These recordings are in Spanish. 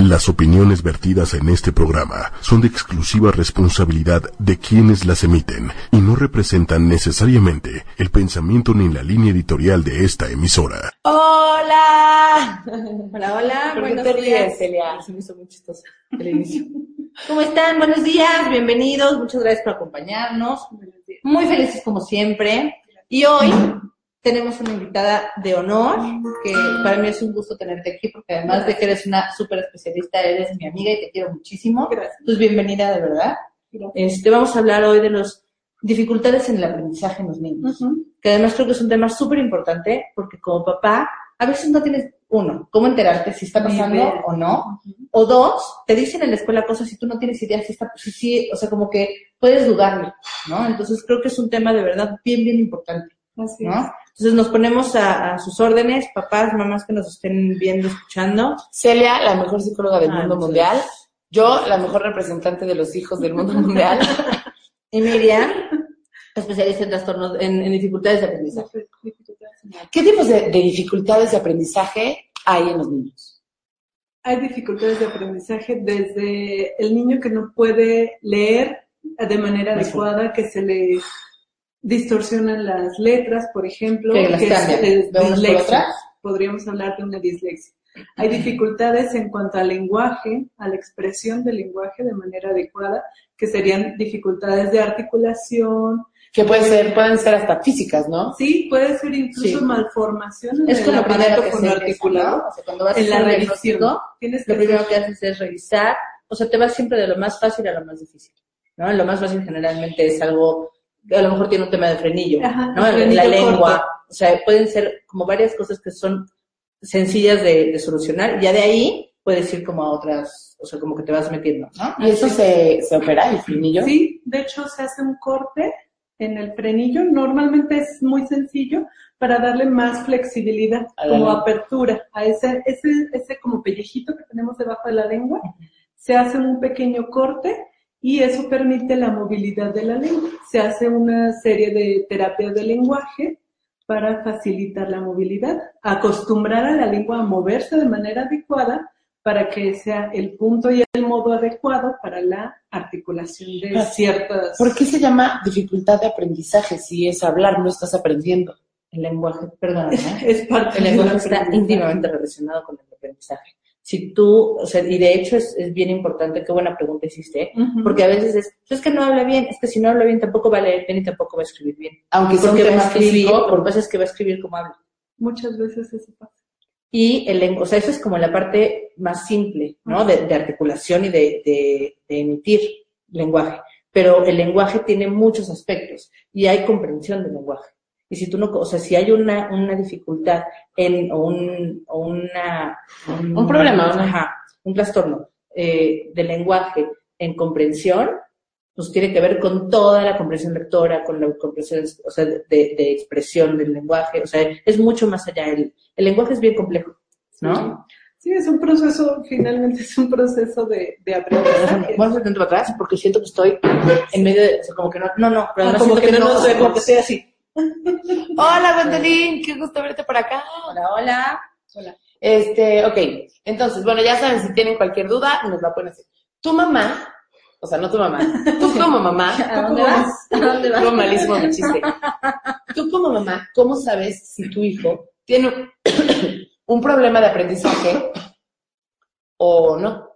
Las opiniones vertidas en este programa son de exclusiva responsabilidad de quienes las emiten y no representan necesariamente el pensamiento ni la línea editorial de esta emisora. ¡Hola! Hola, hola, ¿Por qué buenos te días. ríes, Celia? Se me hizo muy chistoso el inicio. ¿Cómo están? Buenos días, bienvenidos, muchas gracias por acompañarnos. Muy felices como siempre. Y hoy tenemos una invitada de honor, que para mí es un gusto tenerte aquí, porque además de que eres una súper especialista, eres mi amiga y te quiero muchísimo. Gracias. Entonces, bienvenida de verdad. Este, vamos a hablar hoy de las dificultades en el aprendizaje en los niños que además creo que es un tema súper importante porque como papá a veces no tienes, uno, cómo enterarte si está pasando o no, o dos, te dicen en la escuela cosas y tú no tienes idea si está, si sí, o sea, como que puedes dudarlo, ¿no? Entonces creo que es un tema de verdad bien, bien importante, Así ¿no? Entonces nos ponemos a, a sus órdenes, papás, mamás que nos estén viendo, escuchando. Celia, la mejor psicóloga del Ah, mundo mundial. Yo, la mejor representante de los hijos del mundo mundial. Y Miriam, especialista en trastornos, en, en dificultades de aprendizaje. ¿Qué tipos de, de dificultades de aprendizaje hay en los niños? Hay dificultades de aprendizaje desde el niño que no puede leer de manera adecuada, que se le distorsionan las letras, por ejemplo, Que las es- cambian es de unas por dislexia. otras. Podríamos hablar de una dislexia. Hay dificultades en cuanto al lenguaje, a la expresión del lenguaje de manera adecuada, que serían dificultades de articulación. Que pueden ser, pueden ser hasta físicas, ¿no? Sí, puede ser incluso Sí. malformación en Es el lo primero aparato que empieza, ¿no? O sea, cuando vas a En la hacer un revisión. Tienes lo que primero hacer- que haces es revisar, o sea, te vas siempre de lo más fácil a lo más difícil, ¿no? Lo más fácil generalmente es algo, que a lo mejor tiene un tema de frenillo, Ajá, ¿no? En la frenillo lengua, corto. o sea, pueden ser como varias cosas que son sencillas de, de solucionar, ya de ahí puedes ir como a otras, o sea, como que te vas metiendo, ¿no? Y eso se, se opera, el frenillo. Sí, de hecho se hace un corte en el frenillo. Normalmente es muy sencillo para darle más flexibilidad, A como lengua. apertura a ese, ese, ese como pellejito que tenemos debajo de la lengua. Se hace un pequeño corte y eso permite la movilidad de la lengua. Se hace una serie de terapias de lenguaje para facilitar la movilidad, acostumbrar a la lengua a moverse de manera adecuada para que sea el punto y el modo adecuado para la articulación de ciertas... ¿Por qué se llama dificultad de aprendizaje si es hablar, no estás aprendiendo? El lenguaje, perdón, Es parte El del lenguaje está íntimamente relacionado con el aprendizaje. Si tú, o sea, y de hecho es, es bien importante, qué buena pregunta hiciste, Ujú. porque a veces es, "Pues es que no habla bien, es que si no habla bien tampoco va a leer bien y tampoco va a escribir bien. Aunque sea un Porque va a escribir, físico, lo que pasa es que va a escribir como habla. Muchas veces eso pasa. Y el lenguaje, o sea, eso es como la parte más simple, ¿no? De, de articulación y de, de- de emitir lenguaje. Pero el lenguaje tiene muchos aspectos y hay comprensión del lenguaje. Y si tú no, o sea, si hay una, una dificultad en, o un, o una, Un problema, una- ajá, un trastorno eh, del lenguaje en comprensión, pues tiene que ver con toda la comprensión lectora, con la comprensión, o sea, de, de expresión del lenguaje, o sea, es mucho más allá. El, el lenguaje es bien complejo, ¿no? Sí, es un proceso, finalmente es un proceso de, de aprendizaje. Vamos a atrás porque siento que estoy en medio de, o sea, como que no, no, no, pero Ah, como que no nos o sea, como que estoy así. Hola, Gwendolyn, qué gusto verte por acá. Hola, hola. Este, ok. Entonces, bueno, ya saben, si tienen cualquier duda, nos la pueden hacer. Tu mamá, o sea, no tu mamá, tú como mamá, ¿A dónde vas? ¿A dónde vas? Malísimo mi chiste. Tú como mamá, ¿cómo sabes si tu hijo tiene un- un problema de aprendizaje o no?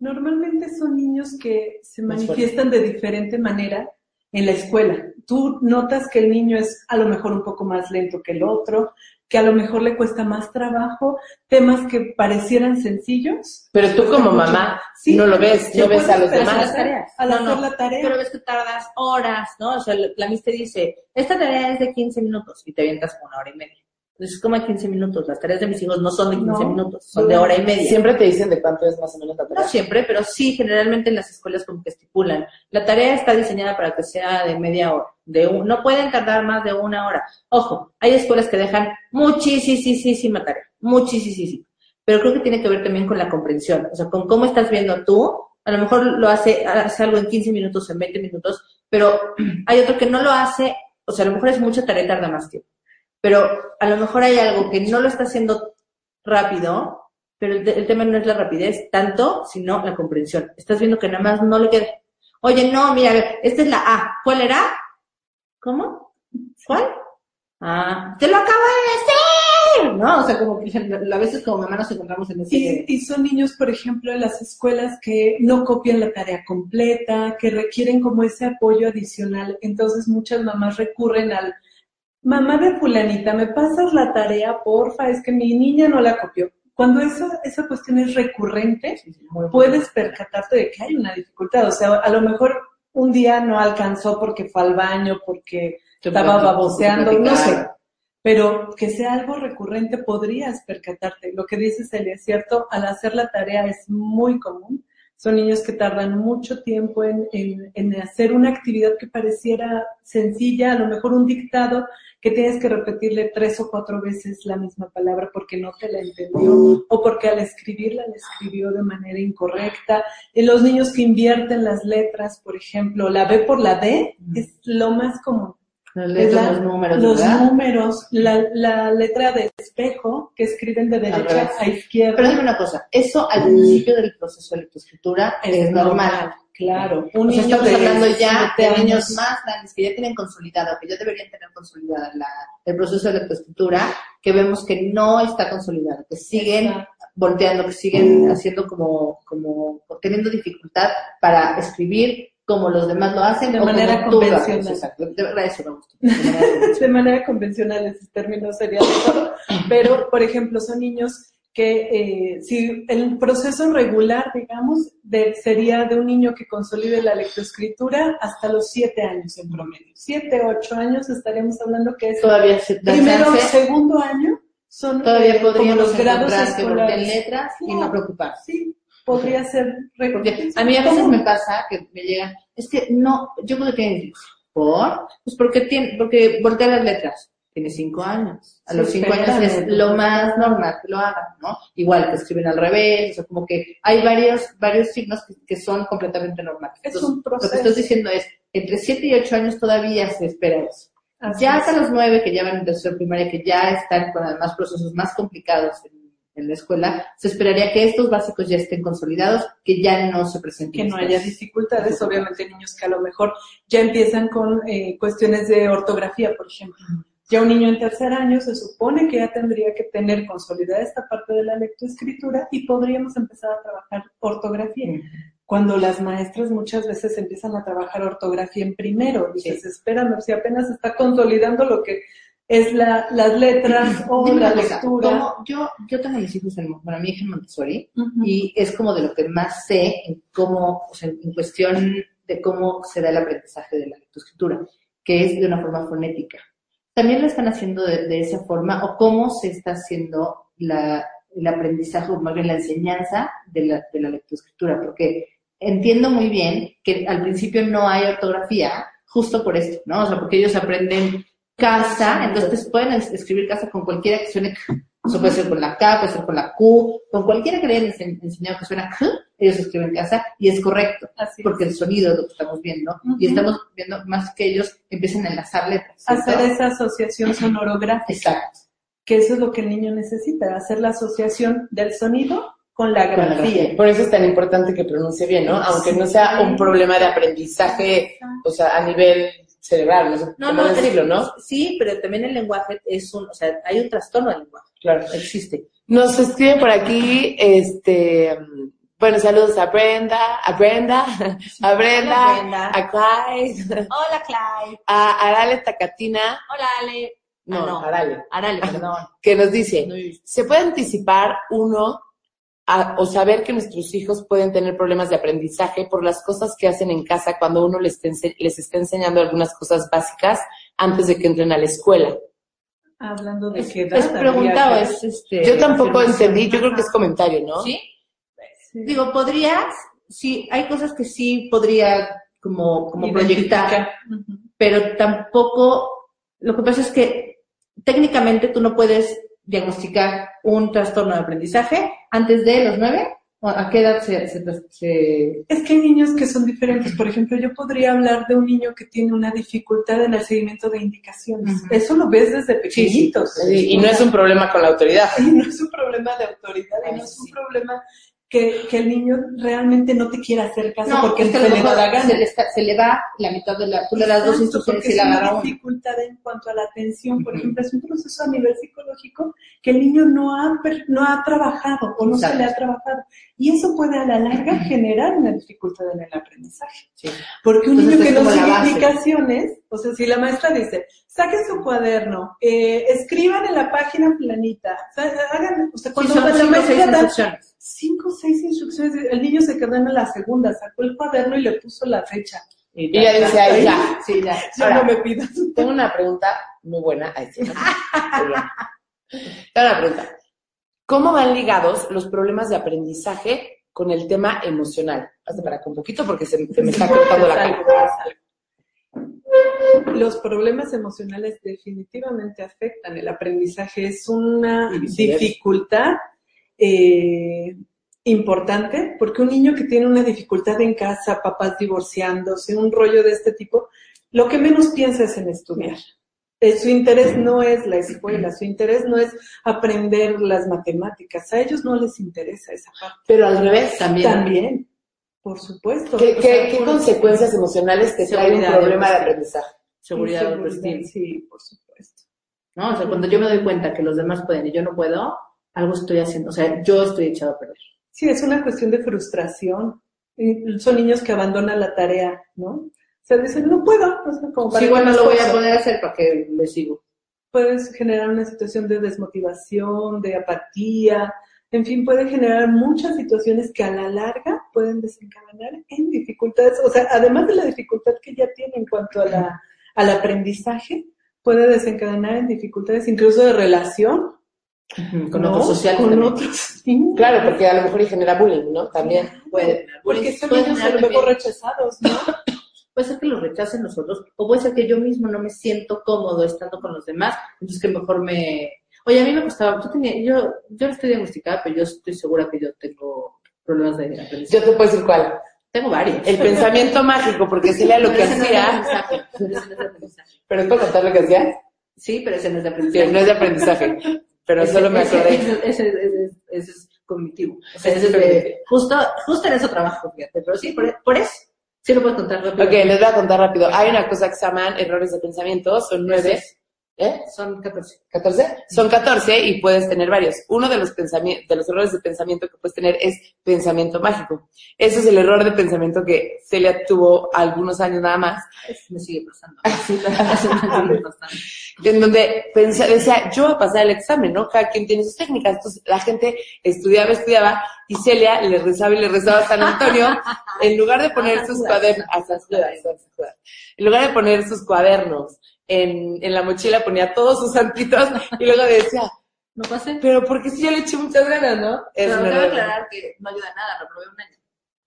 Normalmente son niños que se manifiestan de diferente manera en la escuela. Tú notas que el niño es a lo mejor un poco más lento que el otro, que a lo mejor le cuesta más trabajo, temas que parecieran sencillos. Pero tú como mamá Sí. no lo ves, no ves a los demás. las tareas. Al No, hacer no. la tarea. Pero ves que tardas horas, ¿no? O sea, la, la mis te dice, esta tarea es de 15 minutos y te avientas una hora y media. Entonces, como 15 minutos? Las tareas de mis hijos no son de 15 No. minutos, son de hora y media. Siempre te dicen de cuánto es más o menos la No tarea. siempre, pero sí, generalmente en las escuelas como que estipulan. La tarea está diseñada para que sea de media hora. De un- no pueden tardar más de una hora. Ojo, hay escuelas que dejan muchísima tarea, muchísima. Pero creo que tiene que ver también con la comprensión, o sea, con cómo estás viendo tú. A lo mejor lo hace, hace algo en 15 minutos, en 20 minutos, pero hay otro que no lo hace, o sea, a lo mejor es mucha tarea y tarda más tiempo. Pero a lo mejor hay algo que no lo está haciendo rápido pero el, el tema no es la rapidez tanto, sino la comprensión. Estás viendo que nada más no le queda. Oye, no, mira, a esta es la A. ¿Cuál era? ¿Cómo? ¿Cuál? Ah, te lo acabo de decir, ¿no? O sea, como que a veces como mamá nos encontramos en ese... Y, y son niños, por ejemplo, en las escuelas que no copian la tarea completa, que requieren como ese apoyo adicional. Entonces muchas mamás recurren al, mamá de fulanita, ¿me pasas la tarea, porfa? Es que mi niña no la copió. Cuando esa, esa cuestión es recurrente, puedes percatarte de que hay una dificultad. O sea, a lo mejor un día no alcanzó porque fue al baño, porque estaba baboseando, no sé. Pero que sea algo recurrente podrías percatarte. Lo que dice Celia es cierto, al hacer la tarea es muy común. Son niños que tardan mucho tiempo en, en, en hacer una actividad que pareciera sencilla, a lo mejor un dictado, que tienes que repetirle tres o cuatro veces la misma palabra porque no te la entendió o porque al escribirla la escribió de manera incorrecta. En los niños que invierten las letras, por ejemplo, la B por la D es lo más común. Es la- los números, los números, la, la letra de espejo que escriben de derecha a izquierda. Pero dime una cosa, eso al principio del proceso de lectoescritura es, normal. Claro. O Un sea, niño estamos hablando ya de niños más grandes que ya tienen consolidado, que ya deberían tener consolidada la, el proceso de lectoescritura, que vemos que no está consolidado, que siguen Exacto. volteando, que siguen haciendo como, como, teniendo dificultad para escribir como los demás lo hacen. De o manera convencional. Exacto, de verdad eso me gusta. de manera convencional. de manera convencional ese término sería mejor, pero por ejemplo son niños que eh, si el proceso regular, digamos, de, sería de un niño que consolide la lectoescritura hasta los siete años en promedio. Siete, ocho años estaremos hablando que es Todavía se primero o segundo año son todavía eh, como los grados escolares. letras y no preocuparse. Sí, podría ser Porque a mí a veces me pasa que me llegan, es que no, yo creo que tienen, ¿por? Pues porque tiene, porque voltea las letras. Tiene cinco años. A Sí, los cinco años es lo más normal que lo hagan, ¿no? Igual que escriben al revés, o sea, como que hay varios, varios signos que, que son completamente normales. Es Entonces, un Lo que proceso. estás diciendo es, entre siete y ocho años todavía se espera eso. Así Ya es. hasta los nueve que ya van en tercero primaria, que ya están con además procesos más complicados en, en la escuela, se esperaría que estos básicos ya estén consolidados, que ya no se presenten. que no haya dificultades, obviamente niños que a lo mejor ya empiezan con eh, cuestiones de ortografía, por ejemplo. Ya un niño en tercer año se supone que ya tendría que tener consolidada esta parte de la lectoescritura y podríamos empezar a trabajar ortografía. Cuando las maestras muchas veces empiezan a trabajar ortografía en primero, dices, espérame, si apenas está consolidando lo que es la, las letras o Dime la lectura. ¿cómo- yo, yo tengo mis hijos en, bueno, mi hija en Montessori, y es como de lo que más sé en cómo, o sea, en cuestión de cómo se da el aprendizaje de la lectoescritura, que es de una forma fonética. ¿También lo están haciendo de, esa forma o cómo se está haciendo la, el aprendizaje, o más bien la enseñanza de la, de la lectoescritura? Porque entiendo muy bien que al principio no hay ortografía, justo por esto, ¿no? O sea, porque ellos aprenden casa, entonces pueden es- escribir casa con cualquiera que suene K. Eso puede ser con la K, puede ser con la Q, con cualquiera que le hayan ense- enseñado que suena K, ellos escriben casa y es correcto, Así es. porque el sonido es lo que estamos viendo y estamos viendo más que ellos empiecen a enlazar letras. Hacer esa asociación sonorográfica. Exacto. que eso es lo que el niño necesita, hacer la asociación del sonido con la Con la grafía. Por eso es tan importante que pronuncie bien, ¿no? Aunque no sea un problema de aprendizaje, o sea, a nivel cerebral, no sé No, no, decirlo, ¿no? Sí, pero también el lenguaje es un, o sea, hay un trastorno del lenguaje, Claro. existe. Nos escribe por aquí, este, bueno, saludos a Brenda, a Brenda, a Brenda, a Clyde, Hola, Clyde. a Arale Tacatina, Hola, Ale. no, Ah, no. Arale, Arale, perdón. que nos dice. ¿se puede anticipar uno a- o saber que nuestros hijos pueden tener problemas de aprendizaje por las cosas que hacen en casa cuando uno les, está ense- les está enseñando algunas cosas básicas antes de que entren a la escuela? Hablando de qué edad. es preguntado, es este. Yo tampoco entendí, yo creo que es comentario, ¿no? ¿Sí? Sí. Digo, podrías, sí, hay cosas que sí podría como, como proyectar, pero tampoco, lo que pasa es que técnicamente tú no puedes diagnosticar un trastorno de aprendizaje antes de los nueve ¿A qué edad se, se, se- Es que hay niños que son diferentes. Por ejemplo, yo podría hablar de un niño que tiene una dificultad en el seguimiento de indicaciones. Eso lo ves desde pequeñitos. Y, y no es un problema con la autoridad. Y no es un problema de autoridad, y no es un problema que, que el niño realmente no te quiera hacer caso No, porque se le mejor la gana. se le, está- se le va la mitad de la... Tú le das dos instrucciones y la agarra una dificultad en cuanto a la atención. Por ejemplo, es un proceso a nivel psicológico que el niño no ha, no ha trabajado o no Exacto. se le ha trabajado. Y eso puede a la larga generar una dificultad en el aprendizaje. Sí. Porque un Entonces, niño que no sigue indicaciones, o sea, si la maestra dice, saquen su cuaderno, eh, escriban en la página planita, hagan, o sea, cuando la o maestra da. Cinco o seis instrucciones, el niño se quedó en la segunda, sacó el cuaderno y le puso la fecha. Y ya dice ahí, ya. Sí, ya. Ya Ahora, no me pidas. Tengo una pregunta muy buena. Ay, sí. Tengo una pregunta. ¿Cómo van ligados los problemas de aprendizaje con el tema emocional? Hazte para acá un poquito porque se, se me está cortando la cara. Los problemas emocionales definitivamente afectan el aprendizaje. Es una dificultad eh, importante porque un niño que tiene una dificultad en casa, papás divorciándose, un rollo de este tipo, lo que menos piensa es en estudiar. Eh, Su interés no es la escuela, su interés no es aprender las matemáticas. A ellos no les interesa esa parte. Pero al revés. También. También, por supuesto. ¿Qué, O qué- sea, qué por- consecuencias emocionales te trae un Seguridad, problema de autoestima. aprendizaje? Seguridad, autoestima. Sí, por supuesto. ¿no? O sea, cuando yo me doy cuenta que los demás pueden y yo no puedo, algo estoy haciendo. O sea, yo estoy echado a perder. Sí, es una cuestión de frustración. Son niños que abandonan la tarea, ¿no? O sea, dicen, no puedo. O sea, como para Sí, bueno, lo voy a esfuerzo. poder hacer para que le sigo. Puedes generar una situación de desmotivación, de apatía. En fin, puede generar muchas situaciones que a la larga pueden desencadenar en dificultades. O sea, además de la dificultad que ya tiene en cuanto a la, al aprendizaje, puede desencadenar en dificultades incluso de relación. Con ¿no? otros sociales Con también. otros. sí. Claro, porque a lo mejor y genera bullying, ¿no? También. Puede, Porque son niños a lo mejor rechazados, ¿no? Puede ser que los rechacen los otros, o puede ser que yo mismo no me siento cómodo estando con los demás, entonces que mejor me... Oye, a mí me costaba, yo tenía, yo, yo no estoy diagnosticada, pero yo estoy segura que yo tengo problemas de aprendizaje. Yo te puedo decir cuál. tengo varios. El pensamiento mágico, porque Celia lo que hacía. pero es de aprendizaje. ¿Pero es para contar lo que hacía? Sí, pero ese no es de Sí, no es de aprendizaje. Pero solo me acordé. Ese, ese- ese- ese es cognitivo. O sea, es es de, justo, justo en eso trabajo, fíjate. Pero sí, por, por eso, sí lo puedo contar rápido. Ok, les voy a contar rápido. Hay una cosa que se llaman errores de pensamiento, son nueve. ¿Eh? Son 14. 14. Son 14 y puedes tener varios. Uno de los, de los errores de pensamiento que puedes tener es pensamiento mágico. Ese es el error de pensamiento que Celia tuvo algunos años nada más, me sigue pasando. En donde pensa- decía, yo voy a pasar el examen, ¿no? Cada quien tiene sus técnicas. Entonces la gente estudiaba, estudiaba, y Celia le rezaba y le rezaba a San Antonio, en lugar de poner sus cuadernos, en lugar de poner sus cuadernos en, en la mochila, ponía todos sus santitos y luego decía, No pasé. pero porque si yo le eché muchas ganas, ¿no? Es Pero un debo aclarar que no ayuda a nada, reprobé un año.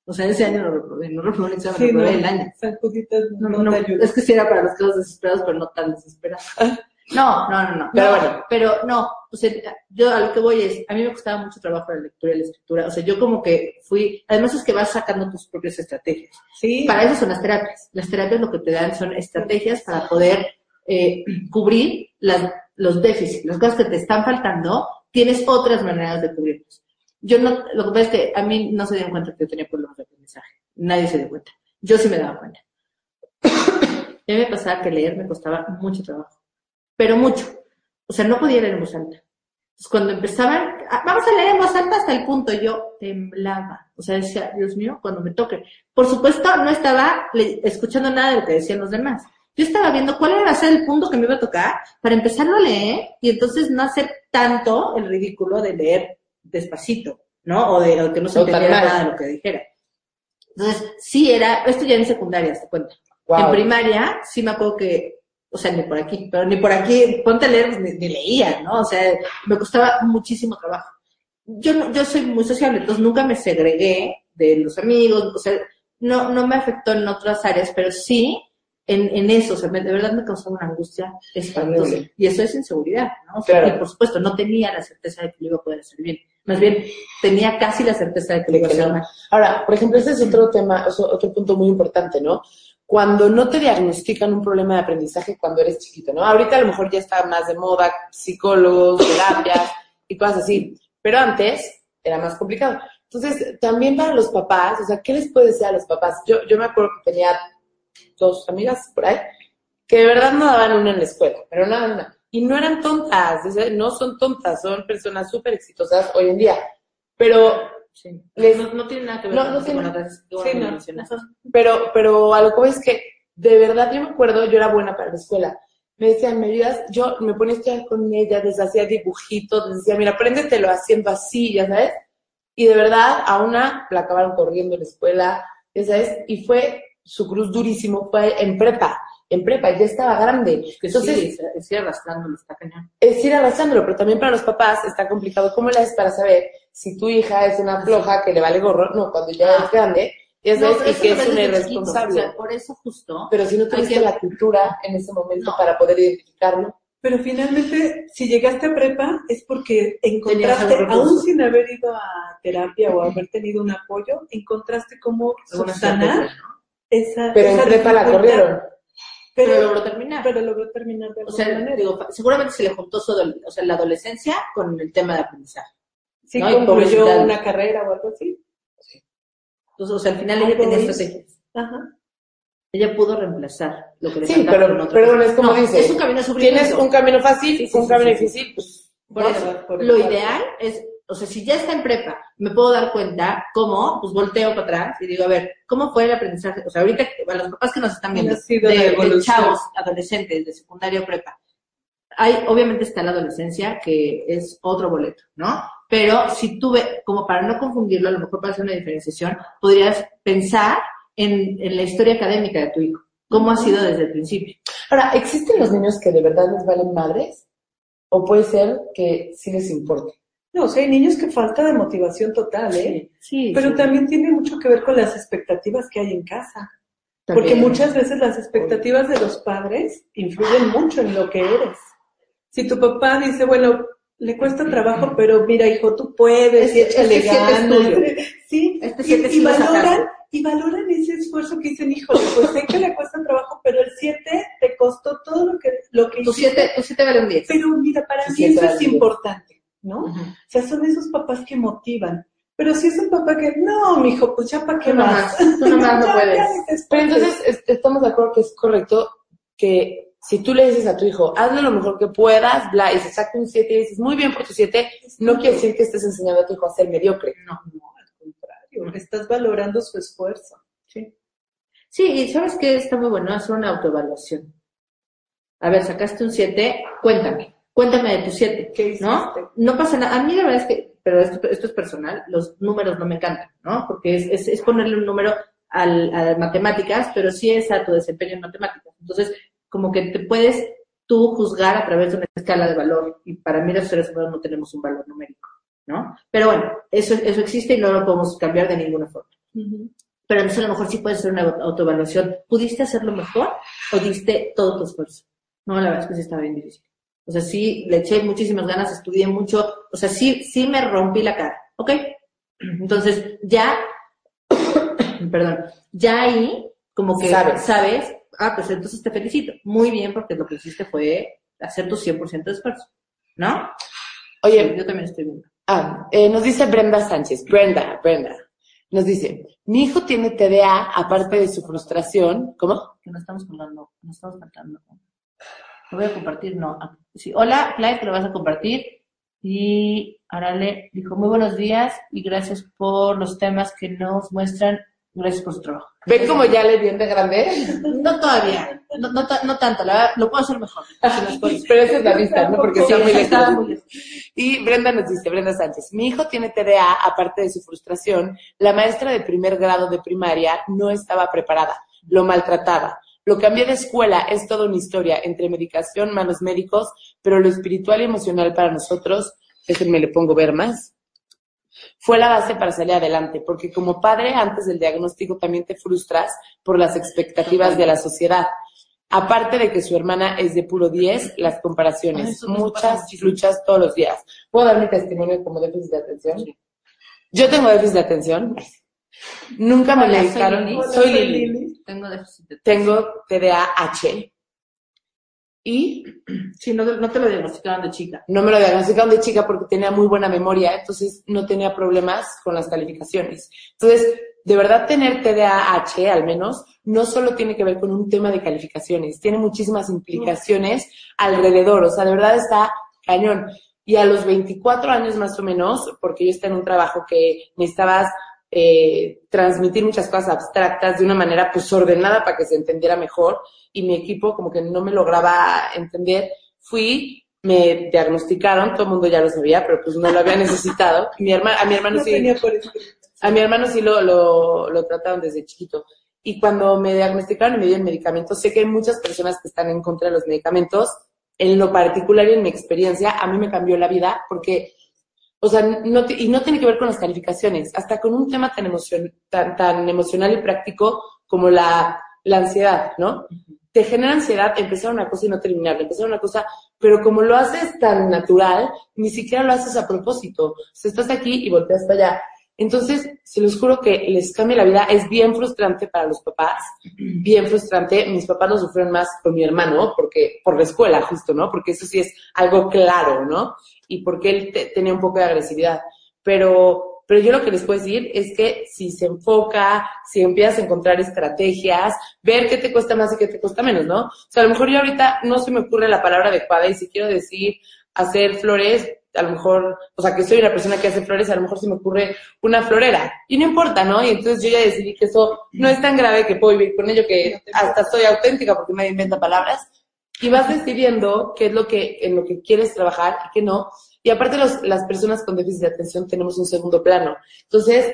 O sea, ese año lo reprobé, no reprobé el examen, Sí, no, reprobé el año. Juditas no, No, no te es que sí era para los casos desesperados, pero no tan desesperados. No, no, no, no. Pero No, bueno. Pero no, o sea, yo a lo que voy es, a mí me costaba mucho trabajo la lectura y la escritura. O sea, yo como que fui, además es que vas sacando tus propias estrategias. Sí, Para eso son las terapias. Las terapias lo que te dan son estrategias para poder eh, cubrir las, los déficits, las cosas que te están faltando, tienes otras maneras de cubrirlos. Yo no, lo que pasa es que a mí no se dieron cuenta que yo tenía problemas de aprendizaje. Nadie se dio cuenta. Yo sí me daba cuenta. A mí me pasaba que leer me costaba mucho trabajo, pero mucho. O sea, no podía leer en voz alta. Entonces, cuando empezaban, "Ah, vamos a leer en voz alta hasta el punto, yo temblaba. O sea, decía, Dios mío, cuando me toque. Por supuesto, no estaba escuchando nada de lo que decían los demás. Yo estaba viendo cuál era ser el punto que me iba a tocar para empezarlo a leer y entonces no hacer tanto el ridículo de leer despacito, ¿no? O de o que no se O tan entendiera nada de lo que dijera. Entonces, sí era, esto ya en secundaria, te cuento. Wow. En primaria, sí me acuerdo que, o sea, ni por aquí, pero ni por aquí, ponte a leer, pues, ni, ni leía, ¿no? O sea, me costaba muchísimo trabajo. Yo, no- yo soy muy sociable, entonces nunca me segregué de los amigos, o sea, no, no me afectó en otras áreas, pero sí en, en eso, o sea, de verdad me causaba una angustia espantosa. Y eso es inseguridad, ¿no? O sea, Claro. y por supuesto, no tenía la certeza de que lo iba a poder hacer bien. Más bien, tenía casi la certeza de que lo iba a hacer mal. Ahora, por ejemplo, ese es otro tema, o sea, otro punto muy importante, ¿no? Cuando no te diagnostican un problema de aprendizaje cuando eres chiquito, ¿no? Ahorita a lo mejor ya está más de moda, psicólogos, terapias y cosas así, pero antes era más complicado. Entonces, también para los papás, o sea, ¿qué les puede decir a los papás? Yo, yo me acuerdo que tenía dos amigas por ahí que de verdad no daban una en la escuela, pero nada, una. Y no eran tontas, o sea, no son tontas, son personas súper exitosas hoy en día. Pero Sí. les, No, no tiene nada que ver No, con, no con otras que sí, pero, pero a lo que voy es que de verdad yo me acuerdo, yo era buena para la escuela. Me decían, ¿me ayudas? Yo me ponía a estudiar con ella, les hacía dibujitos, les decía, mira, apréndetelo haciendo así, ya sabes. Y de verdad, a una la acabaron corriendo en la escuela, ya sabes, y fue su cruz durísimo, fue en prepa, en prepa, ya estaba grande. Entonces, sí, se- sigue arrastrándolo, está cañón. es ir arrastrándolo, pero también para los papás está complicado. ¿Cómo le haces para saber si tu hija es una floja que le vale gorro? No, cuando ya Ah. es grande, ya sabes, y que es una chiquito, irresponsable. o sea, por eso justo. pero si no tuviste que- la cultura en ese momento No. para poder identificarlo, Pero finalmente, si llegaste a prepa, es porque encontraste, aún sin haber ido a terapia o haber tenido un apoyo, encontraste cómo subsanar ¿no? esa. pero en esa prepa la corrieron. Pero, Pero, logró terminar. pero logró terminar de o sea, manera. digo, seguramente se le juntó su o sea, la adolescencia con el tema de aprendizaje. sí no, concluyó una carrera o algo así. Entonces, o sea, al final ella tenía estrategias. Ajá.Ella pudo reemplazar lo que le Sí, pero, con otro. pero bueno, es como No, dice, Es un camino tienes un camino fácil, Sí, sí, un sí, camino sí, sí. difícil, pues Por Por eso, por lo ideal es, o sea, si ya está en prepa, me puedo dar cuenta cómo, pues volteo para atrás y digo, a ver, ¿cómo fue el aprendizaje? O sea, ahorita, a los papás que nos están viendo, de, de chavos, adolescentes, de secundaria o prepa, hay, obviamente está la adolescencia, que es otro boleto, ¿no? Pero si tuve, como para no confundirlo, a lo mejor para hacer una diferenciación, podrías pensar en, en la historia académica de tu hijo. ¿Cómo ha sido desde el principio? Ahora, ¿existen los niños que de verdad les valen madres? ¿O puede ser que sí les importe? No, o sea, hay niños que falta de motivación total, ¿eh? Sí, Pero sí. también tiene mucho que ver con las expectativas que hay en casa. Porque muchas veces las expectativas de los padres influyen mucho en lo que eres. Si tu papá dice, bueno, le cuesta trabajo, pero mira, hijo, tú puedes, y Este- échale este ganas. Sí, Este y, y valoran, y valoran ese esfuerzo que dicen, híjole, pues sé que le cuesta trabajo, pero el 7 te costó todo lo que, lo que Tu hiciste. siete, tu siete vale un 10. Pero mira, para mí eso vale es importante, ¿no? O sea, son esos papás que motivan. Pero si es un papá que, no, mijo, pues ya para qué Tú más. nomás, tú nomás no puedes. Pero entonces es- estamos de acuerdo que es correcto que si tú le dices a tu hijo, hazlo lo mejor que puedas, bla, y se saca un 7 y dices, muy bien por tu 7, no quiere decir que estés enseñando a tu hijo a ser mediocre. No. No, al contrario, estás valorando su esfuerzo. Sí. Sí, y ¿sabes qué? Está muy bueno hacer una autoevaluación. A ver, sacaste un 7, cuéntame. Cuéntame de tu 7. ¿Qué? ¿No? No pasa nada. A mí la verdad es que, pero esto, esto es personal, los números no me encantan, ¿no? Porque es, es, es ponerle un número al, a las matemáticas, pero sí es a tu desempeño en matemáticas. Entonces, como que te puedes tú juzgar a través de una escala de valor. Y para mí los seres humanos no tenemos un valor numérico, ¿no? Pero bueno, eso, eso existe y no lo podemos cambiar de ninguna forma. Pero entonces a lo mejor sí puedes hacer una autoevaluación. ¿Pudiste hacerlo mejor o diste todo tu esfuerzo? No, la verdad es que sí estaba bien difícil. O sea, sí, le eché muchísimas ganas, estudié mucho. O sea, sí, sí me rompí la cara. ¿Ok? Entonces, ya, perdón, ya ahí, como que Sabes. sabes, ah, pues entonces te felicito. Muy bien, porque lo que hiciste fue hacer tu 100% de esfuerzo. ¿No? Oye, Yo también estoy viendo. Ah, eh, nos dice Brenda Sánchez, Brenda, Brenda, nos dice, mi hijo tiene TDA, aparte de su frustración, ¿cómo? que no estamos colgando, no estamos faltando. Lo voy a compartir, no. Ah, Sí. Hola, Clive, que lo vas a compartir. Y Arale dijo, muy buenos días y gracias por los temas que nos muestran. Gracias por su trabajo. ¿Ven cómo ya le viene de grande? No todavía, no, no, no tanto, la lo puedo hacer mejor. si. Pero esa es la vista, ¿no? Porque Sí, muy lejos. muy lejos. Y Brenda nos dice, Brenda Sánchez, mi hijo tiene TDA, aparte de su frustración, la maestra de primer grado de primaria no estaba preparada, lo maltrataba. Lo cambié de escuela, es toda una historia, entre medicación, malos médicos, pero lo espiritual y emocional para nosotros, déjenme le pongo ver más, fue la base para salir adelante, porque como padre, antes del diagnóstico también te frustras por las expectativas de la sociedad. Aparte de que su hermana es de puro 10, las comparaciones, muchas luchas todos los días. ¿Puedo dar mi testimonio como déficit de atención? Yo tengo déficit de atención. Nunca me Hola, soy medicaron. Soy, Lili. Tengo déficit de Tengo TDAH. Y Sí, no, no te lo diagnosticaron de chica. no me lo diagnosticaron de chica porque tenía muy buena memoria, entonces no tenía problemas con las calificaciones. Entonces, de verdad tener TDAH al menos no solo tiene que ver con un tema de calificaciones, tiene muchísimas implicaciones alrededor, o sea, de verdad está cañón. Y a los 24 años más o menos, porque yo estaba en un trabajo que necesitabas eh, transmitir muchas cosas abstractas de una manera pues ordenada para que se entendiera mejor y mi equipo como que no me lograba entender, fui, me diagnosticaron, todo el mundo ya lo sabía, pero pues no lo había necesitado. Mi herma, a mi hermano No sí, tenía por escrito. a mi hermano sí lo, lo, lo trataron desde chiquito. Y cuando me diagnosticaron y me dieron medicamentos, sé que hay muchas personas que están en contra de los medicamentos. En lo particular y en mi experiencia, a mí me cambió la vida porque, o sea, no, te- y no tiene que ver con las calificaciones, hasta con un tema tan, emocion, tan, tan emocional y práctico como la, la ansiedad, ¿no? Te genera ansiedad empezar una cosa y no terminarla, empezar una cosa, pero como lo haces tan natural, ni siquiera lo haces a propósito. O sea, estás aquí y volteas para allá. Entonces, se los juro que les cambia la vida. Es bien frustrante para los papás, bien frustrante. Mis papás lo sufrieron más con mi hermano, porque, por la escuela, justo, ¿no? Porque eso sí es algo claro, ¿no? Y porque él te- tenía un poco de agresividad. Pero, pero yo lo que les puedo decir es que si se enfoca, si empiezas a encontrar estrategias, ver qué te cuesta más y qué te cuesta menos, ¿no? O sea, a lo mejor yo ahorita no se me ocurre la palabra adecuada y si quiero decir hacer flores, a lo mejor, o sea, que soy una persona que hace flores, a lo mejor se me ocurre una florera. Y no importa, ¿no? Y entonces yo ya decidí que eso no es tan grave que puedo vivir con ello, que hasta soy auténtica porque nadie inventa palabras. Y vas decidiendo qué es lo que, en lo que quieres trabajar y qué no. Y aparte los, las personas con déficit de atención tenemos un segundo plano. Entonces,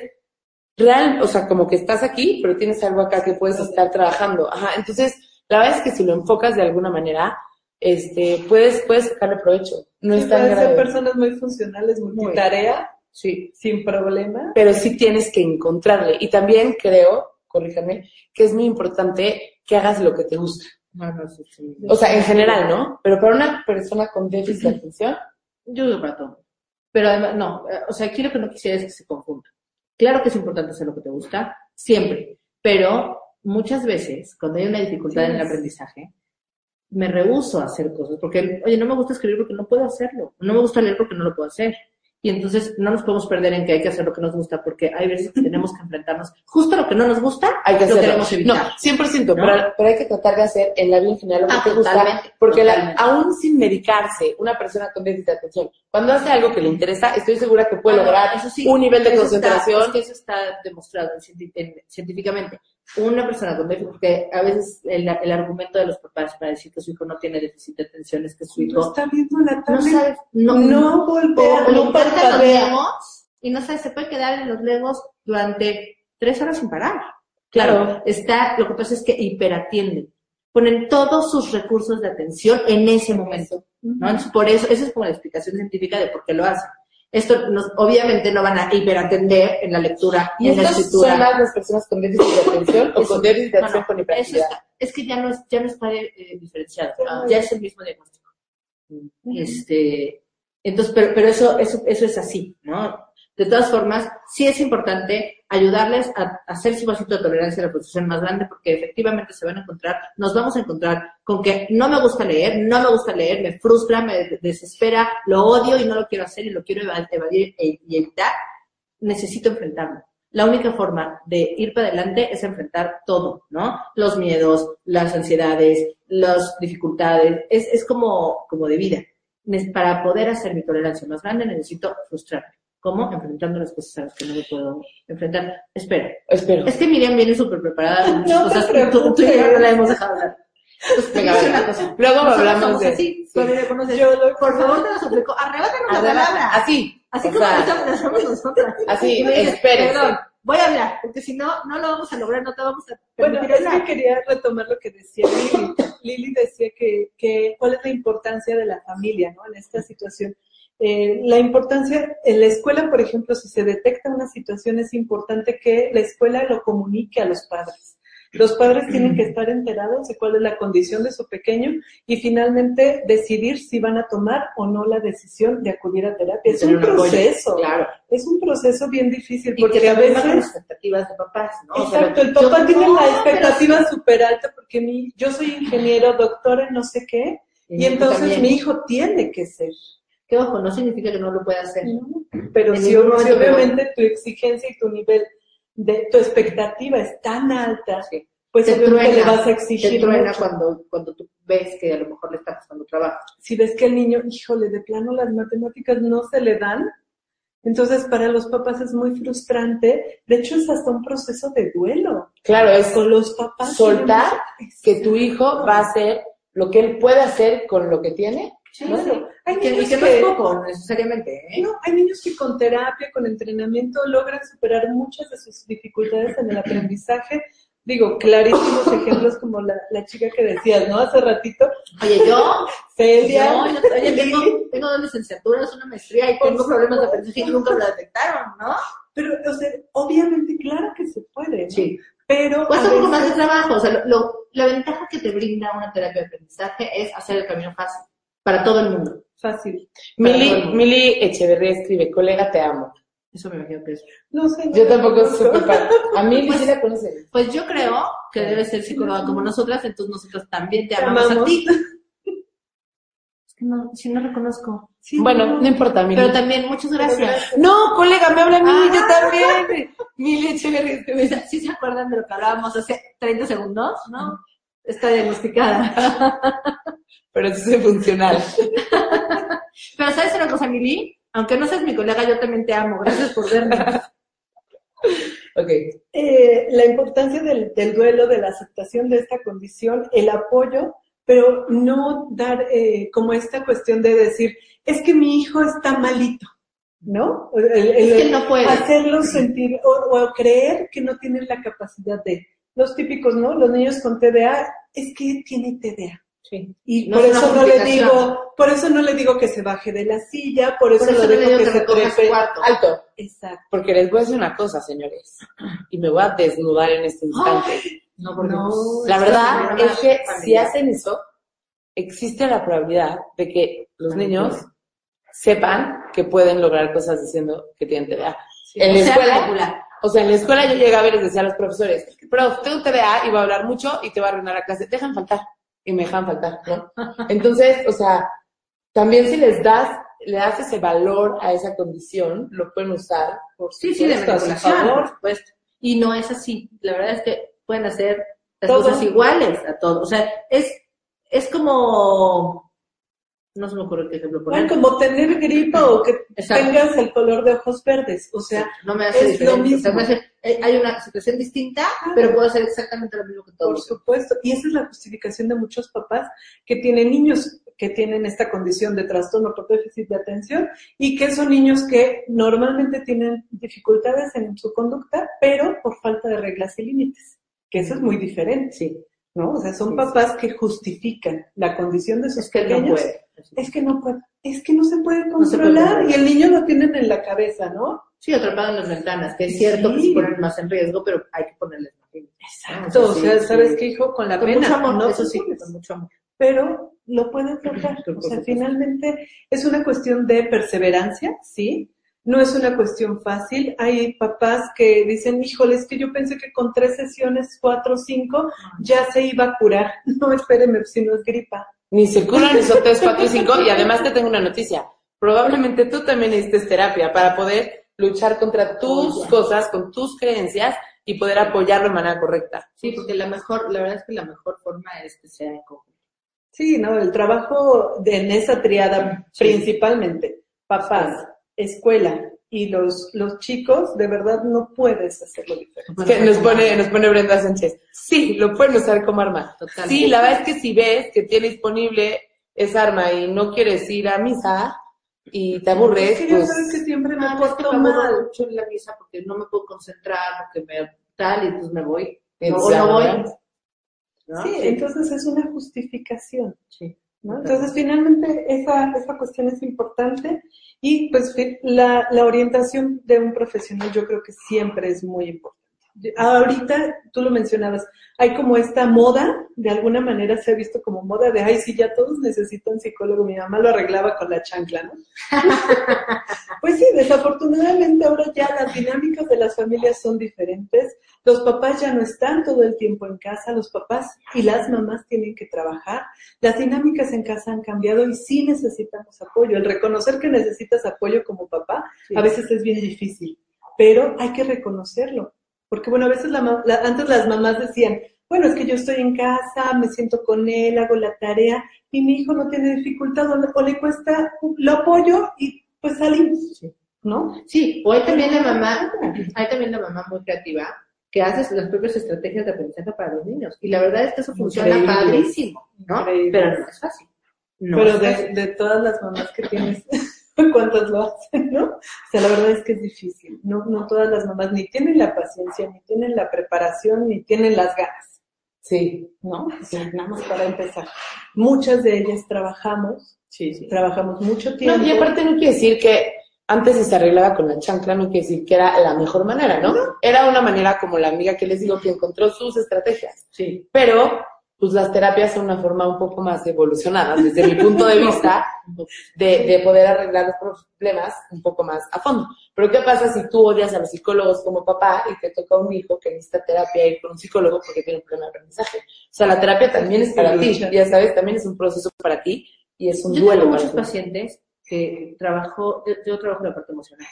real, o sea, como que estás aquí, pero tienes algo acá que puedes estar trabajando. Ajá, entonces, la verdad es que si lo enfocas de alguna manera, este, puedes, puedes sacarle provecho. No Sí, es tan pueden ser grave. personas muy funcionales, multitarea, Sí, sin problema. pero sí tienes que encontrarle. Y también creo, corríjame, que es muy importante que hagas lo que te gusta. Bueno, sí, sí. O sea, en general, ¿no? Pero para una persona con déficit de atención, Yo para todo. Pero además, no, o sea, quiero que no quisieras que se confunda. Claro que es importante hacer lo que te gusta, siempre. Pero muchas veces, cuando hay una dificultad en el aprendizaje, me rehúso a hacer cosas. Porque, oye, no me gusta escribir porque no puedo hacerlo. No me gusta leer porque no lo puedo hacer. Y entonces no nos podemos perder en que hay que hacer lo que nos gusta porque hay veces que tenemos que enfrentarnos justo a lo que no nos gusta, hay que lo hacerlo. queremos No, evitar. 100%, ¿No? Pero, pero hay que tratar de hacer en la vida en general lo que Ah, te gusta. Porque la- aún sin medicarse, una persona con déficit de atención, cuando hace algo que le interesa, estoy segura que puede Ah, lograr eso sí, un nivel de eso concentración. Está, es que eso está demostrado en- científicamente. Una persona con déficit, porque a veces el, el argumento de los papás para decir que su hijo no tiene déficit de atención es que su No hijo está viendo la no tablet. sabe, no, No voltea, no encantan los legos y no sabe, se puede quedar en los legos durante tres horas sin parar. Claro. Claro, está, lo que pasa es que hiperatienden. Ponen todos sus recursos de atención en ese momento. ¿no? Entonces, por eso, esa es como la explicación científica de por qué lo hacen. Esto nos, obviamente no van a hiperatender en la lectura, ¿Y en la escritura. son más las personas con déficit de atención o Eso- con déficit de atención no, con hiperactividad? está- es que ya no, es, ya no está eh, diferenciado, Ah. ya es el mismo diagnóstico. Este, entonces, pero, pero eso, eso, eso es así, ¿no? De todas formas, sí es importante ayudarles a, hacer su vasito de tolerancia a la frustración más grande, porque efectivamente se van a encontrar, nos vamos a encontrar con que no me gusta leer, no me gusta leer, me frustra, me desespera, lo odio y no lo quiero hacer y lo quiero eva- evadir e- y evitar, necesito enfrentarlo. La única forma de ir para adelante es enfrentar todo, ¿no? Los miedos, las ansiedades, las dificultades, es, es como, como de vida. Para poder hacer mi tolerancia más grande necesito frustrarme. ¿Cómo? Enfrentando las cosas a las que no me puedo enfrentar. Espera, Espero. es que Miriam viene súper preparada No te cosas que tú, tú y yo no la hemos dejado hablar. Venga, es una cosa. Luego hablamos de... así. sí. Yo lo- por favor, te lo suplico, arrebátanos la palabra. Así. Así como hacemos nosotras. Así, espérese. Perdón, voy a hablar, porque si no, no lo vamos a lograr, no te vamos a Bueno, es que quería retomar lo que decía Lili. Lili decía que, que cuál es la importancia de la familia ¿no? en esta situación. Eh, la importancia, en la escuela, por ejemplo, si se detecta una situación, es importante que la escuela lo comunique a los padres. Los padres tienen que estar enterados de cuál es la condición de su pequeño y finalmente decidir si van a tomar o no la decisión de acudir a terapia. Es un proceso, Claro. es un proceso bien difícil Y porque que a bajan las veces... expectativas de papás, ¿no? Exacto, el yo- papá tiene no, la pero expectativa súper alta porque mi, yo soy ingeniero, doctor en no sé qué, y entonces también. mi hijo tiene que ser. Que ojo, no significa que no lo pueda hacer. Pero si, obviamente tu exigencia y tu nivel de tu expectativa es tan alta, Sí. pues Te obviamente le truena, vas a exigir Te truena mucho. cuando, cuando tú ves que a lo mejor le está costando trabajo. Si ves que el niño, híjole, de plano las matemáticas no se le dan, entonces para los papás es muy frustrante. De hecho, es hasta un proceso de duelo. Claro, es Con los papás. soltar que tu hijo va a hacer lo que él puede hacer con lo que tiene. Claro. Hay Que, y niños que no es poco, necesariamente, ¿eh? No, hay niños que con terapia, con entrenamiento, logran superar muchas de sus dificultades en el aprendizaje. Digo, clarísimos ejemplos como la, la chica que decías, ¿no? Hace ratito, Oye, yo, Celia. yo, yo- oye, tengo, tengo dos licenciaturas, una maestría y tengo problemas de aprendizaje y nunca me lo detectaron, ¿no? Pero, o sea, obviamente, claro que se puede, ¿no? Sí. Pero Pues un poco más de trabajo. O sea, lo- lo- la ventaja que te brinda una terapia de aprendizaje es hacer el camino fácil para todo el mundo. Fácil. Mili, Perdón. Mili Echeverría escribe, colega, te amo. Eso me imagino que es. No sé. Yo tampoco supe. A Pues- sí la conoces. Pues yo creo que debe ser psicóloga como nosotras, entonces nosotros también te amamos, amamos. a ti. Es que no, si no reconozco. Sí, Bueno, no. no importa, Mili. Pero también, muchas gracias. No, colega, me habla Mili, Ah. yo también. Mili Echeverría escribe. ¿Sí se acuerdan de lo que hablábamos hace 30 segundos? ¿No? Está diagnosticada. Pero eso es funcional. Pero ¿sabes una cosa, Mili? Aunque no seas mi colega, yo también te amo. Gracias por verme. Ok. Eh, la importancia del, del duelo, de la aceptación de esta condición, el apoyo, pero no dar eh, como esta cuestión de decir, es que mi hijo está malito, ¿no? El- el- Es que no puede. Hacerlo sentir o, o creer que no tienen la capacidad de. Los típicos, ¿no? Los niños con TDA, es que tiene TDA. Sí. Y No por es eso no le digo, por eso no le digo que se baje de la silla, por eso, Por eso le no le digo que, que se trepe. cuarto. Alto. Exacto. Porque les voy a decir una cosa, señores. Y me voy a desnudar en este instante. No, porque No, La verdad es que si hacen eso, existe la probabilidad de que los niños sepan que pueden lograr cosas diciendo que tienen TDA. En la O sea, escuela, o sea, en la escuela yo llegaba y les decía a los profesores, pero tengo TDA y va a hablar mucho y te va a arruinar la clase. Dejan faltar. Y me dejan faltar, ¿no? Entonces, o sea, también si les das, le das ese valor a esa condición, lo pueden usar por Sí, sí, de manipulación, supuesto. Y no es así. La verdad es que pueden hacer las Todo. cosas iguales a todos. O sea, es, es como... No se me ocurre qué ejemplo poner. Bueno, como tener gripa o que Exacto. tengas el color de ojos verdes. O sea, no me hace es lo mismo. O sea, me hace- eh, hay una situación distinta, pero puedo hacer exactamente lo mismo que por todos. supuesto. Y esa es la justificación de muchos papás que tienen niños que tienen esta condición de trastorno por déficit de atención y que son niños que normalmente tienen dificultades en su conducta, pero por falta de reglas y límites. Que eso es muy diferente. Sí. ¿no? O sea, son Sí, papás que justifican la condición de sus Es que no pequeños. puede. Es que no puede, es que no se puede se puede controlar y el niño lo tienen en la cabeza, ¿no? Sí, atrapado en las ventanas, que es cierto que Sí. se ponen más en riesgo, pero hay que ponerles más límites. Exacto, o sí, sea, sí. ¿sabes qué, hijo? Con la Con pena, mucho amor, no eso sí, con mucho amor. pero lo puedes lograr. Por O sea, finalmente es una cuestión de perseverancia, ¿sí? No es una cuestión fácil. Hay papás que dicen, híjole, es que yo pensé que con tres sesiones, cuatro o cinco, ya se iba a curar. No, espéreme, si no es gripa. Ni se curan esos 3, 4 y 5. Y además te tengo una noticia. Probablemente tú también necesites terapia para poder luchar contra tus cosas, con tus creencias y poder apoyarlo de manera correcta. Sí, porque la mejor, la verdad es que la mejor forma es que sea en conjunto. Sí, no, el trabajo de, en esa triada Sí. principalmente, papás, escuela y los, los chicos, de verdad no puedes hacerlo diferente. Que nos pone, nos pone Brenda Sánchez. Sí, lo pueden usar como arma. Totalmente. Sí, la verdad es que si ves que tiene disponible esa arma y no quieres ir a misa y te aburres, Es que ya pues sabes que siempre me Ah, porto me mal. mucho en la misa porque no me puedo concentrar, porque me tal y pues me voy. No, no voy. ¿verdad? ¿no? Sí, entonces es una justificación. Sí. ¿No? Entonces, finalmente, esa, esa cuestión es importante y pues la, la orientación de un profesional yo creo que siempre es muy importante. Ahorita, tú lo mencionabas, hay como esta moda, de alguna manera se ha visto como moda de, ay, sí, ya todos necesitan psicólogo, mi mamá lo arreglaba con la chancla, ¿no? pues sí, desafortunadamente ahora ya las dinámicas de las familias son diferentes, los papás ya no están todo el tiempo en casa, los papás y las mamás tienen que trabajar, las dinámicas en casa han cambiado y sí necesitamos apoyo. El reconocer que necesitas apoyo como papá a veces es bien difícil, pero hay que reconocerlo porque bueno, a veces la, antes las mamás decían, bueno, es que yo estoy en casa, me siento con él, hago la tarea y mi hijo no tiene dificultad o, le cuesta, lo apoyo y pues salimos, ¿no? Sí, o hay también la mamá, hay también la mamá muy creativa que hace las propias estrategias de aprendizaje para los niños. Y la verdad es que eso funciona padrísimo, ¿no? Pero no es fácil. Pero de, de todas las mamás que tienes, cuántas lo hacen, ¿no? O sea, la verdad es que es difícil. No, no todas las mamás ni tienen la paciencia, ni tienen la preparación, ni tienen las ganas. Sí. ¿No? O sea, nada más para empezar. Muchas de ellas trabajamos. Sí, sí. Trabajamos mucho tiempo. No, y aparte no quiere decir que antes se arreglaba con la chancla, no quiere decir que era la mejor manera, ¿no? no. Era una manera como la amiga que les digo que encontró sus estrategias. Sí. Pero pues las terapias son una forma un poco más evolucionada, desde mi punto de vista, de, de, poder arreglar los problemas un poco más a fondo. Pero ¿qué pasa si tú odias a los psicólogos como papá y te toca un hijo que necesita terapia ir con un psicólogo porque tiene un problema de aprendizaje? O sea, la terapia también es para ti, ya sabes, también es un proceso para ti y es un yo duelo. Tengo muchos pacientes que trabajo, yo, yo trabajo en la parte emocional,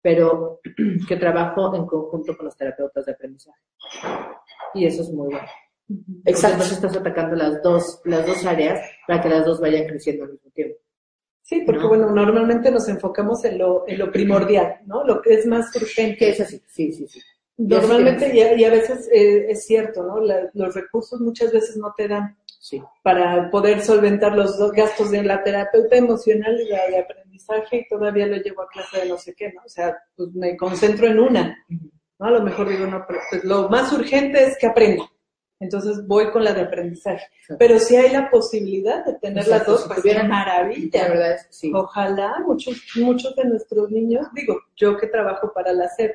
pero que trabajo en conjunto con los terapeutas de aprendizaje. Y eso es muy bueno. Exacto. Entonces estás atacando las dos, las dos áreas para que las dos vayan creciendo al mismo tiempo. Sí, porque ¿no? bueno, normalmente nos enfocamos en lo, en lo primordial, ¿no? Lo que es más urgente. Que es así, sí, sí, sí. Normalmente, y a, y a veces eh, es cierto, ¿no? La, los recursos muchas veces no te dan sí. para poder solventar los dos gastos de la terapeuta emocional y de aprendizaje y todavía lo llevo a clase de no sé qué, ¿no? O sea, pues me concentro en una, ¿no? A lo mejor digo, no, pero pues lo más urgente es que aprenda. Entonces voy con la de aprendizaje. Sí. Pero si hay la posibilidad de tener Exacto, las dos, pues es maravilla. La verdad es que sí. Ojalá muchos, muchos de nuestros niños, digo, yo que trabajo para la SEP,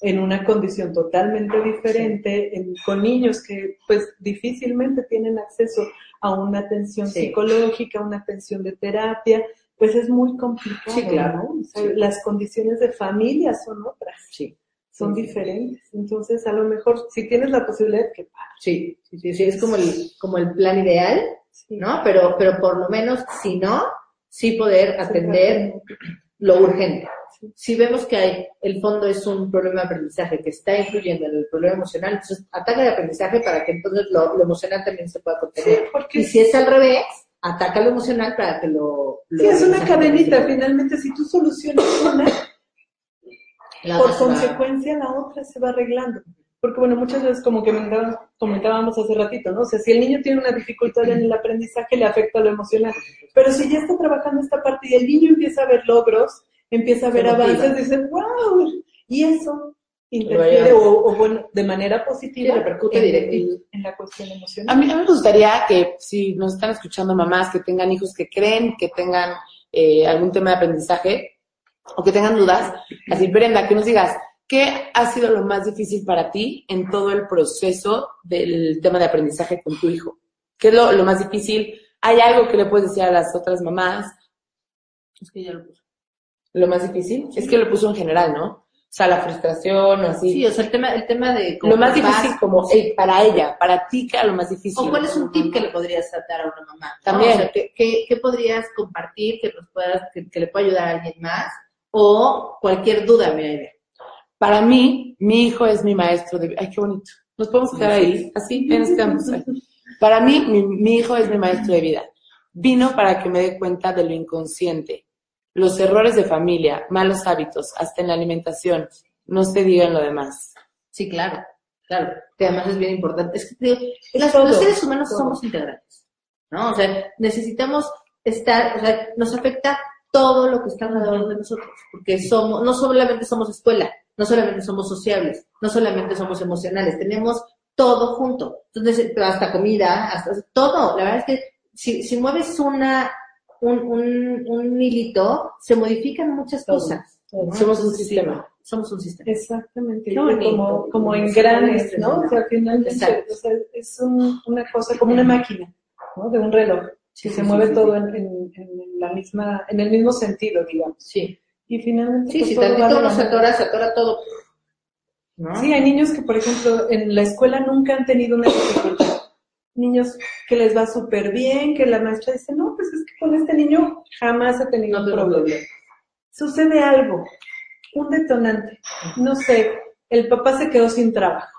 en una condición totalmente diferente, sí. en, con niños que pues difícilmente tienen acceso a una atención sí. psicológica, una atención de terapia, pues es muy complicado. Sí, claro. ¿no? O sea, las condiciones de familia son otras. Sí son sí, diferentes. Entonces, a lo mejor, si tienes la posibilidad, que Sí, sí, sí, sí, es como el, como el plan ideal, sí. ¿no? Pero, pero por lo menos, si no, sí poder atender lo urgente. Si vemos que hay, el fondo es un problema de aprendizaje que está influyendo en el problema emocional, entonces ataca el aprendizaje para que entonces lo, lo emocional también se pueda contener. porque y si es al revés, ataca lo emocional para que lo... lo sí, es una cadenita. Finalmente, si tú solucionas una, la por consecuencia va... la otra se va arreglando. Porque bueno, muchas veces como que comentábamos hace ratito, ¿no? O sea, si el niño tiene una dificultad en el aprendizaje, le afecta lo emocional. Pero si ya está trabajando esta parte y el niño empieza a ver logros, empieza a ver avances, dice, wow, y eso interfiere o, o, bueno, de manera positiva repercute en, en, en, la cuestión emocional. A mí, a mí me gustaría que si nos están escuchando mamás que tengan hijos que creen que tengan eh, algún tema de aprendizaje, o que tengan dudas, así Brenda, que nos digas, ¿qué ha sido lo más difícil para ti en todo el proceso del tema de aprendizaje con tu hijo? ¿Qué es lo, lo más difícil? ¿Hay algo que le puedes decir a las otras mamás? Es que ya lo puso. ¿Lo más difícil? Sí. Es que lo puso en general, ¿no? O sea, la frustración o así. Sí, o sea, el tema, el tema de... Lo más difícil como sí. para ella, para ti, ¿qué era lo más difícil? ¿O cuál es un tip que le podrías dar a una mamá? También. ¿no? O sea, ¿qué, qué, qué podrías compartir que nos puedas, que, que le pueda ayudar a alguien más? O cualquier duda, mira, Para mí, mi hijo es mi maestro de Ay, qué bonito. Nos podemos quedar ahí, así, quedamos ahí. Para mí, mi, mi, hijo es mi maestro de vida. Vino para que me dé cuenta de lo inconsciente, los errores de familia, malos hábitos, hasta en la alimentación. No se digan lo demás. Sí, claro, claro. Que además es bien importante. Es que las, los seres humanos todo. somos integrales, ¿no? O sea, necesitamos estar, o sea, nos afecta todo lo que está alrededor de nosotros, porque somos, no solamente somos escuela, no solamente somos sociables, no solamente somos emocionales, tenemos todo junto. Entonces, hasta comida, hasta todo. La verdad es que si, si mueves una, un, un, un hilito, se modifican muchas cosas. Todo. Somos un sistema. somos un sistema. Exactamente, Qué bonito. como, como en granes, ¿no? sí. O sea, finalmente Exacto. o sea, es un- una cosa como una máquina, ¿no? De un reloj, Sí, que se sí, mueve sí, todo sí. en, en- en la misma, en el mismo sentido, digamos. Sí, Y finalmente, sí, pues, si todo tantito mano. atora, se atora todo. ¿No? Sí, hay niños que, por ejemplo, en la escuela nunca han tenido una dificultad. Niños que les va súper bien, que la maestra dice, no, pues es que con este niño jamás he tenido No problema. problema. Sucede algo, un detonante, no sé, el papá se quedó sin trabajo.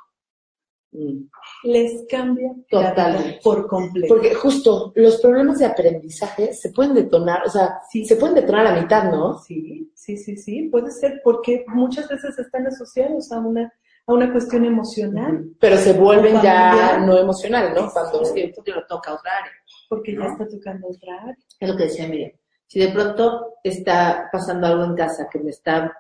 Les cambia Totalmente. por completo. Porque justo los problemas de aprendizaje se pueden detonar, o sea, Sí. se pueden detonar a la mitad, ¿no? Sí, sí, sí, sí, puede ser porque muchas veces están asociados a una, a una cuestión emocional, Pero se vuelven ya no emocional, ¿no? Cuando Es que yo lo toca otra área. porque ya está tocando otra área. Es lo que decía Miriam. Si de pronto está pasando algo en casa que me está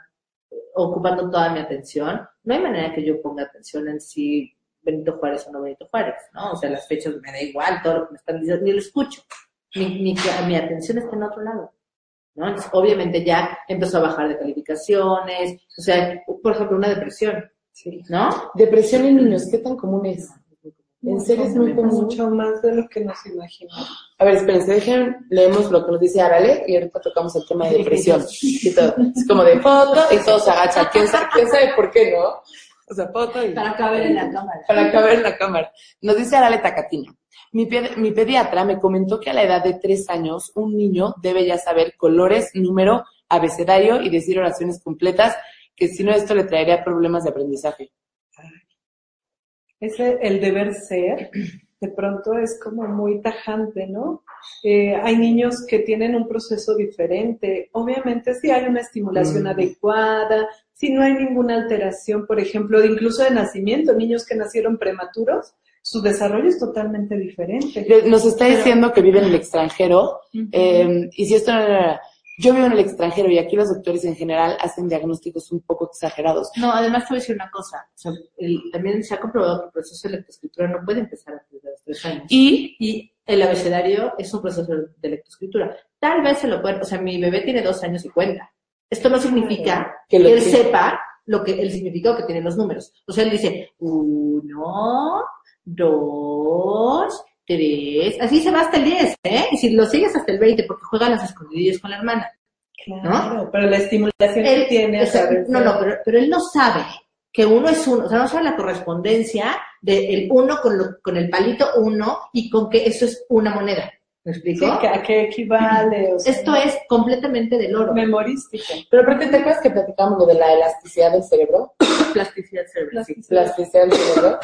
ocupando toda mi atención, no hay manera que yo ponga atención en si Benito Juárez o no Benito Juárez, ¿no? O sea, las fechas me da igual, todo lo que me están diciendo, ni lo escucho, ni, ni mi atención esté en otro lado. ¿no? Entonces, obviamente ya empezó a bajar de calificaciones, o sea, por ejemplo, una depresión, Sí. ¿no? depresión en niños, ¿qué tan común es? En serio es muy común. Mucho más de lo que nos imaginamos. A ver, espérense, dejen, leemos lo que nos dice Arale y ahorita tocamos el tema de depresión y todo. Es como de foto y todos se agachan. ¿Quién sabe, quién sabe por qué, no? O sea, foto y... Para caber en la cámara. para caber en la cámara. Nos dice Arale Tacatina. Mi, mi pediatra me comentó que a la edad de tres años un niño debe ya saber colores, número, abecedario y decir oraciones completas, que si no esto le traería problemas de aprendizaje. Ese, el deber ser, de pronto es como muy tajante, ¿no? Eh, hay niños que tienen un proceso diferente. Obviamente, si hay una estimulación Mm. adecuada, si no hay ninguna alteración, por ejemplo, incluso de nacimiento, niños que nacieron prematuros, su desarrollo es totalmente diferente. Nos está diciendo que vive en el extranjero, eh, y si esto no era- yo vivo en el extranjero y aquí los doctores en general hacen diagnósticos un poco exagerados. No, además te voy a decir una cosa. O sea, el- también se ha comprobado que el proceso de lectoescritura no puede empezar antes de los tres años. Y Y el abecedario es un proceso de lectoescritura. Tal vez se lo pueden, o sea, mi bebé tiene dos años y cuenta. Esto no significa Que él sepa lo que el significado que tienen los números. O sea, él dice uno, dos, tres, así se va hasta el 10, ¿eh? Y si lo sigues hasta el 20 porque juega a las escondidillas con la hermana. Claro, pero la estimulación que Él- tiene o sea, través no, de- no, pero, pero él no sabe que uno es uno, o sea, no sabe la correspondencia del uno con, lo- con el palito uno y con que eso es una moneda. ¿Me explico? Sí, que- ¿a qué equivale? O sea, Esto es completamente del oro. memorística. Pero aparte, ¿te acuerdas que platicamos lo de la elasticidad del cerebro? Plasticidad cerebral. sí. Plasticidad del cerebro.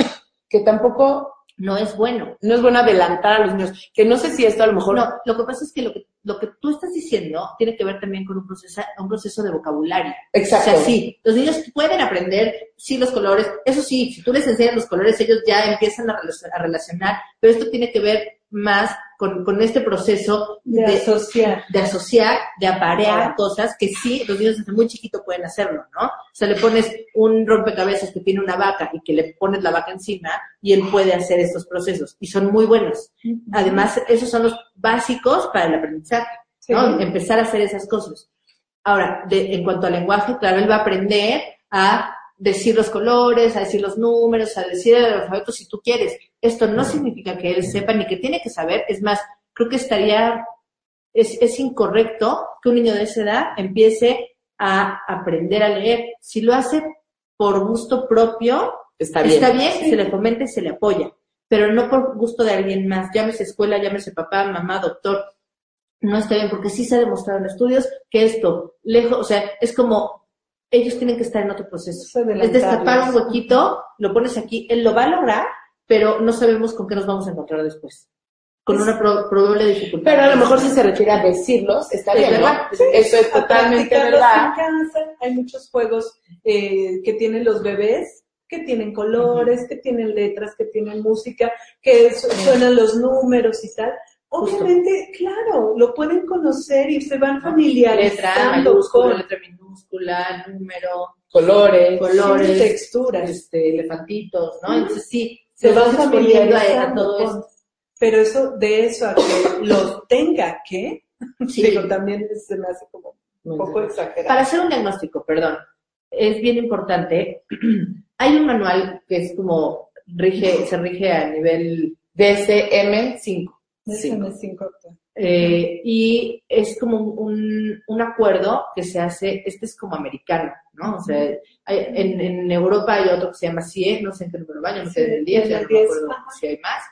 Que tampoco, No es bueno. no es bueno adelantar a los niños. Que no sé si esto a lo mejor No, lo que pasa es que lo que, lo que tú estás diciendo tiene que ver también con un proceso, un proceso de vocabulario. Exacto. O sea, sí, los niños pueden aprender, sí, los colores. Eso sí, si tú les enseñas los colores, ellos ya empiezan a, relacion- a relacionar. Pero esto tiene que ver más con, con este proceso De, de, asociar. de asociar, de aparear cosas que sí, los niños desde muy chiquito pueden hacerlo, ¿no? O sea, le pones un rompecabezas que tiene una vaca y que le pones la vaca encima y él puede hacer estos procesos y son muy buenos. Además, esos son los básicos para el aprendizaje, ¿no? Sí. Empezar a hacer esas cosas. Ahora, de, en cuanto al lenguaje, claro, él va a aprender a decir los colores, a decir los números, a decir el alfabeto si tú quieres. Esto no significa que él sepa ni que tiene que saber. Es más, creo que estaría, es, es incorrecto que un niño de esa edad empiece a aprender a leer. Si lo hace por gusto propio, está bien. Está bien, se le fomenta y se le apoya, pero no por gusto de alguien más. Llámese escuela, llámese papá, mamá, doctor. No está bien, porque sí se ha demostrado en estudios que esto, lejos, o sea, es como ellos tienen que estar en otro proceso. Es Es destapar un huequito, lo pones aquí, él lo va a lograr, pero no sabemos con qué nos vamos a encontrar después. Con Es- una pro- probable dificultad. Pero a lo mejor si se refiere a decirlos, está Es bien, ¿no? verdad. Eso es totalmente verdad. en casa. Hay muchos juegos eh, que tienen los bebés, que tienen colores, que tienen letras, que tienen música, que su- suenan los números y tal. Justo. Obviamente, claro, lo pueden conocer y se van letra familiarizando con letra minúscula, número, Colores. colores, texturas. este, elefantitos, ¿no? Entonces sí, Se van a, a familiarizando todo esto. Pero eso, de eso a que lo tenga que, Sí. digo, también se me hace como un poco exagerado. Para hacer un diagnóstico, perdón, es bien importante. Hay un manual que es como rige, se rige a nivel DSM-5. DSM-5. Eh, y es como un, un, acuerdo que se hace, este es como americano, ¿no? O sea, en, en, Europa hay otro que se llama CIE, no sé en qué número va, no sé del 10, ya no me acuerdo si hay más,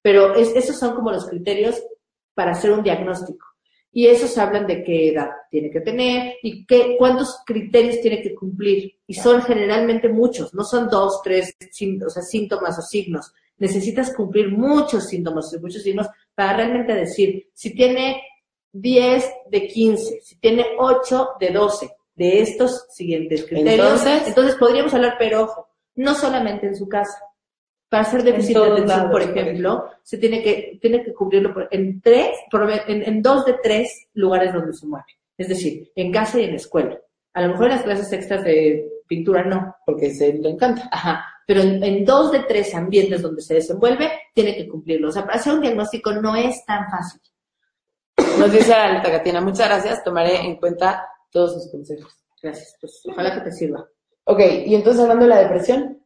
pero es, esos son como los criterios para hacer un diagnóstico. Y esos hablan de qué edad tiene que tener y qué, cuántos criterios tiene que cumplir. Y son generalmente muchos, no son dos, tres o sea, síntomas o signos. Necesitas cumplir muchos síntomas y muchos signos para realmente decir si tiene 10 de 15, si tiene 8 de 12 de estos siguientes criterios. Entonces, entonces podríamos hablar, pero ojo, no solamente en su casa. Para hacer déficit de atención, por ejemplo, se tiene que, tiene que cubrirlo en tres, en, en dos de tres lugares donde se mueve. Es decir, en casa y en escuela. A lo mejor en las clases extras de pintura no. Porque se le encanta. Ajá. Pero en, dos de tres ambientes donde se desenvuelve, tiene que cumplirlo. O sea, para hacer un diagnóstico no es tan fácil. Nos dice Alta Catina, muchas gracias, tomaré en cuenta todos sus consejos. Gracias, pues ojalá que te sirva. Ok, y entonces hablando de la depresión.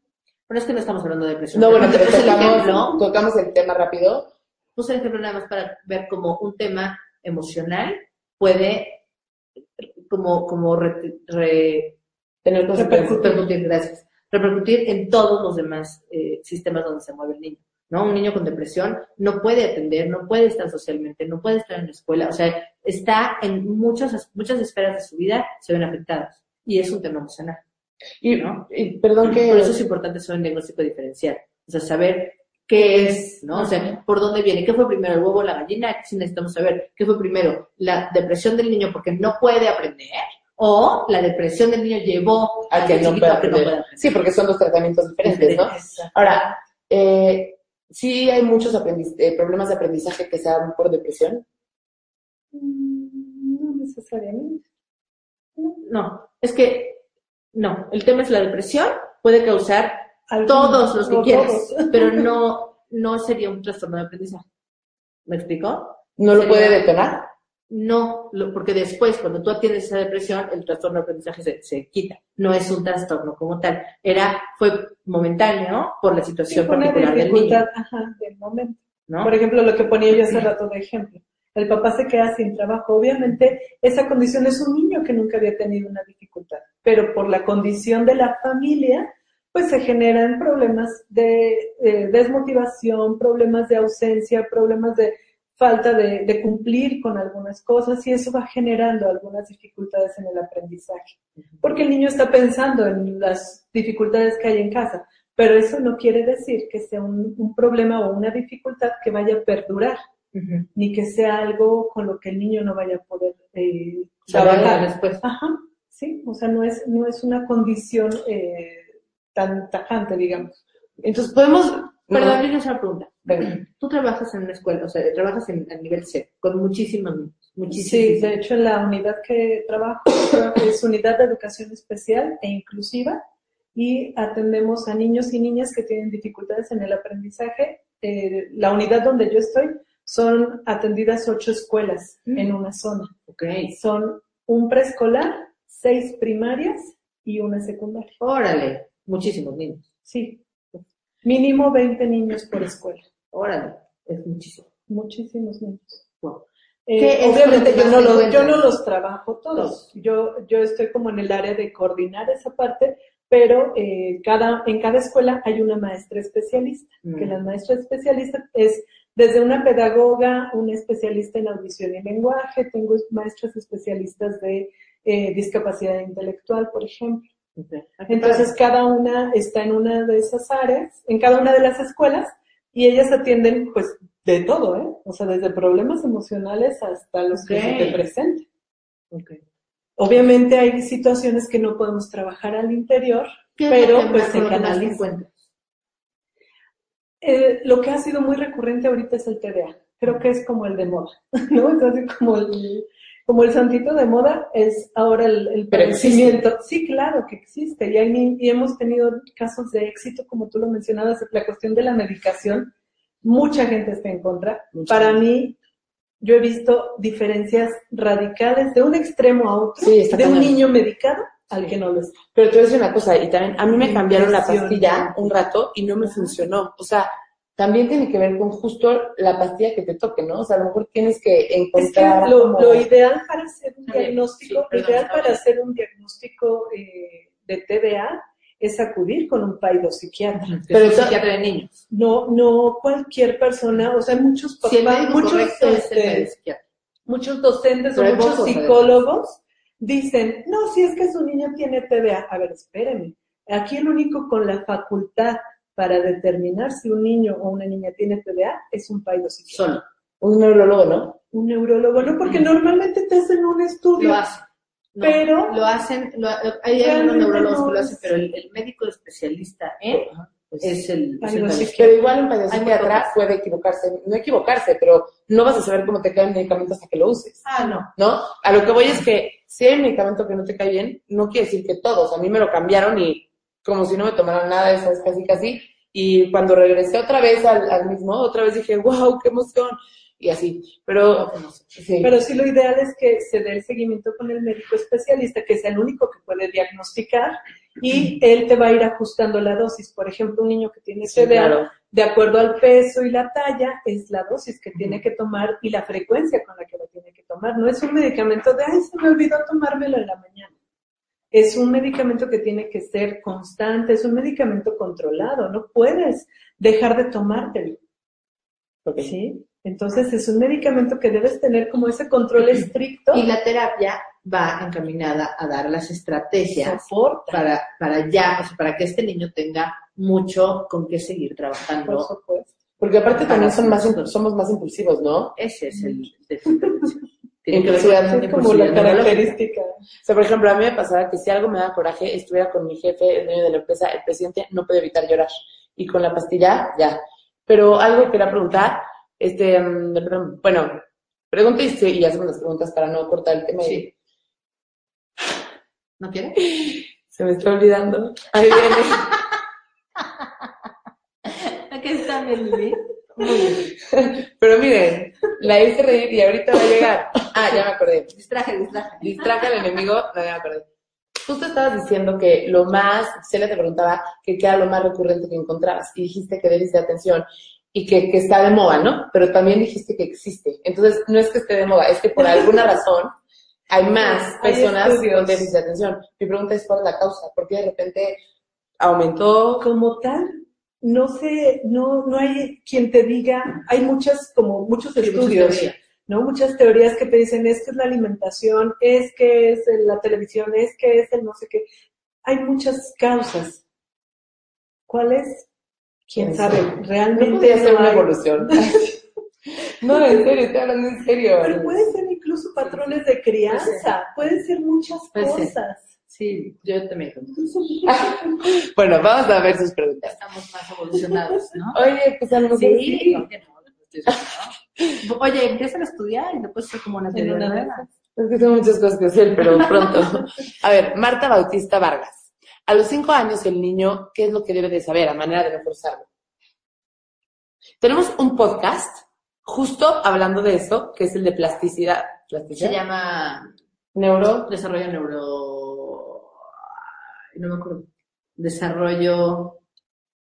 Bueno, es que no estamos hablando de depresión. No, bueno, pero tocamos, tocamos el tema rápido. Puse el ejemplo nada más para ver cómo un tema emocional puede como, como re, tener repercutir, gracias, repercutir en todos los demás eh, sistemas donde se mueve el niño. ¿no? Un niño con depresión no puede atender, no puede estar socialmente, no puede estar en la escuela, o sea, está en muchas, muchas esferas de su vida, se ven afectadas. Y es un tema emocional. Y, ¿no? y perdón que... Por eso es importante hacer un diagnóstico diferencial. O sea, saber qué es, ¿no? O sea, por dónde viene, qué fue primero, el huevo o la gallina, sí necesitamos saber qué fue primero, la depresión del niño porque no puede aprender, o la depresión del niño llevó a que, no pueda, aprender. Sí, porque son dos tratamientos diferentes, ¿no? Ahora, eh, sí hay muchos eh, problemas de aprendizaje que se dan por depresión. Mm, no necesariamente. No, es que no, el tema es la depresión, puede causar todos los que quieras, pero no, no sería un trastorno de aprendizaje. ¿Me explico? ¿No lo puede detonar? No, porque después, cuando tú atiendes esa depresión, el trastorno de aprendizaje se, se quita. No es un trastorno como tal. Era, fue momentáneo por la situación particular del niño. Ajá, del momento. ¿No? Por ejemplo, lo que ponía yo hace rato de ejemplo. El papá se queda sin trabajo. Obviamente, esa condición es un niño que nunca había tenido una dificultad, pero por la condición de la familia, pues se generan problemas de desmotivación, problemas de ausencia, problemas de falta de, cumplir con algunas cosas y eso va generando algunas dificultades en el aprendizaje. Porque el niño está pensando en las dificultades que hay en casa, pero eso no quiere decir que sea un, problema o una dificultad que vaya a perdurar, ni que sea algo con lo que el niño no vaya a poder eh, trabajar después. Ajá, sí, o sea, no es, no es una condición eh, tan tajante, digamos. Entonces podemos Perdón, yo una pregunta. Tú trabajas en una escuela, o sea, trabajas en, a nivel C, con muchísimos niños. Muchísimos. Sí, de hecho, la unidad que trabajo es unidad de educación especial e inclusiva y atendemos a niños y niñas que tienen dificultades en el aprendizaje. Eh, la unidad donde yo estoy son atendidas ocho escuelas mm. en una zona. Okay. Son un preescolar, seis primarias y una secundaria. Órale, muchísimos niños. Sí, Mínimo 20 niños por escuela. Órale, es muchísimo. Muchísimos niños. Eh, obviamente yo no, los, yo no los trabajo todos. Yo, yo estoy como en el área de coordinar esa parte, pero eh, cada, en cada escuela hay una maestra especialista, que mm. la maestra especialista es desde una pedagoga, una especialista en audición y lenguaje, tengo maestras especialistas de eh, discapacidad intelectual, por ejemplo. Entonces cada una está en una de esas áreas, en cada una de las escuelas, y ellas atienden pues de todo, ¿eh? O sea, desde problemas emocionales hasta los que se te presenten. Obviamente hay situaciones que no podemos trabajar al interior, pero pues se canalizan. Eh, lo que ha sido muy recurrente ahorita es el TDA. Creo que es como el de moda, ¿no? Entonces, como el, como el santito de moda es ahora el, el Sí, claro que existe. Y, hay, y hemos tenido casos de éxito, como tú lo mencionabas, la cuestión de la medicación. Mucha gente está en contra. Para mí, yo he visto diferencias radicales de un extremo a otro, de un niño medicado al Sí. que no lo está. Pero te voy a decir una cosa, y también a mí me cambiaron la pastilla un rato y no me funcionó. O sea, también tiene que ver con justo la pastilla que te toque, ¿no? O sea, a lo mejor tienes que Es que encontrar lo, como- lo ideal para hacer un diagnóstico, sí, perdón, ideal para bien. hacer un diagnóstico eh, de TDA es acudir con un psiquiatra. Pero eso- psiquiatra de niños. No, no cualquier persona, o sea, muchos Si el papás, muchos, es muchos docentes Pero o muchos psicólogos dicen, no, si es que su niño tiene TDA. A ver, espéreme. Aquí el único con la facultad para determinar si un niño o una niña tiene TDA es un psiquiatra. Solo. un neurólogo, ¿no? Un neurólogo, ¿no? Porque normalmente te hacen un estudio. Lo hacen. No, Pero- lo hacen, lo, hay algunos neurólogos que lo hacen, pero el, el médico especialista ¿eh? Pues, es el, es el. Pero igual un psiquiatra puede equivocarse, no equivocarse, pero no vas a saber cómo te cae el medicamento hasta que lo uses, Ah, no. ¿no? A lo que voy es que si hay un medicamento que no te cae bien, no quiere decir que todos. A mí me lo cambiaron y como si no me tomaran nada, eso es casi casi. Y cuando regresé otra vez al, al mismo, otra vez dije, wow, qué emoción. Y así. Pero, sí. Pero sí lo ideal es que se dé el seguimiento con el médico especialista, que es el único que puede diagnosticar, y él te va a ir ajustando la dosis. Por ejemplo, un niño que tiene Sí, claro. de acuerdo al peso y la talla, es la dosis que tiene que tomar y la frecuencia con la que lo tiene que tomar. No es un medicamento de, ay, se me olvidó tomármelo en la mañana. Es un medicamento que tiene que ser constante, es un medicamento controlado, no puedes dejar de tomártelo. ¿sí? Entonces es un medicamento que debes tener como ese control estricto. Y la terapia va encaminada a dar las estrategias soporta, para, para ya, o sea, para que este niño tenga mucho con qué seguir por trabajando. supuesto. Porque aparte también son más, somos más impulsivos, ¿no? Ese es el con Es como la característica. O sea, por ejemplo, a mí me pasaba que si algo me da coraje, estuviera con mi jefe, el dueño de la empresa, el presidente, no puede evitar llorar. Y con la pastilla, ya. Pero algo que quería preguntar, este, mm, bueno, pregunta y, y hacemos las preguntas para no cortar el tema. Sí. ¿No quiere? Se me está olvidando. Ahí viene. Aquí está bien. Pero miren, la hice reír y ahorita va a llegar. Ah, ya me acordé. Distraje, distraje. Distraje al enemigo, no ya me acordé. Justo estabas diciendo que lo más, Celia te preguntaba que qué era lo más recurrente que encontrabas y dijiste que déficit de atención y que, que está de moda, ¿no? Pero también dijiste que existe. Entonces, no es que esté de moda, es que por alguna razón hay más Hay personas estudios. con déficit de atención. Mi pregunta es cuál es la causa, ¿por qué de repente aumentó? Como tal, no sé, no, no hay quien te diga, hay muchas, como muchos Sí, estudios. ¿no? Muchas teorías que te dicen, es que es la alimentación, es que es la televisión, es que es el no sé qué. Hay muchas causas. ¿Cuál es? ¿Quién ¿Quién sabe? Realmente ser no una hay. evolución. no, en serio, estoy hablando en serio. Pero puede ser incluso patrones de crianza, pueden ser muchas Puede ser. cosas. Sí, yo también. Bueno, vamos a ver sus preguntas. Estamos más evolucionados, ¿no? Oye, pues algo Sí, ¿por qué no? Estoy segura, ¿no? Oye, empiezan a estudiar y después ser como una teoría de. Es que son muchas cosas que hacer, pero pronto. A ver, Marta Bautista Vargas. A los cinco años el niño, ¿qué es lo que debe de saber a manera de no forzarlo? Tenemos un podcast justo hablando de eso, que es el de plasticidad. Se ¿Plasticidad? llama Neuro. Desarrollo Neuro... No me acuerdo. Desarrollo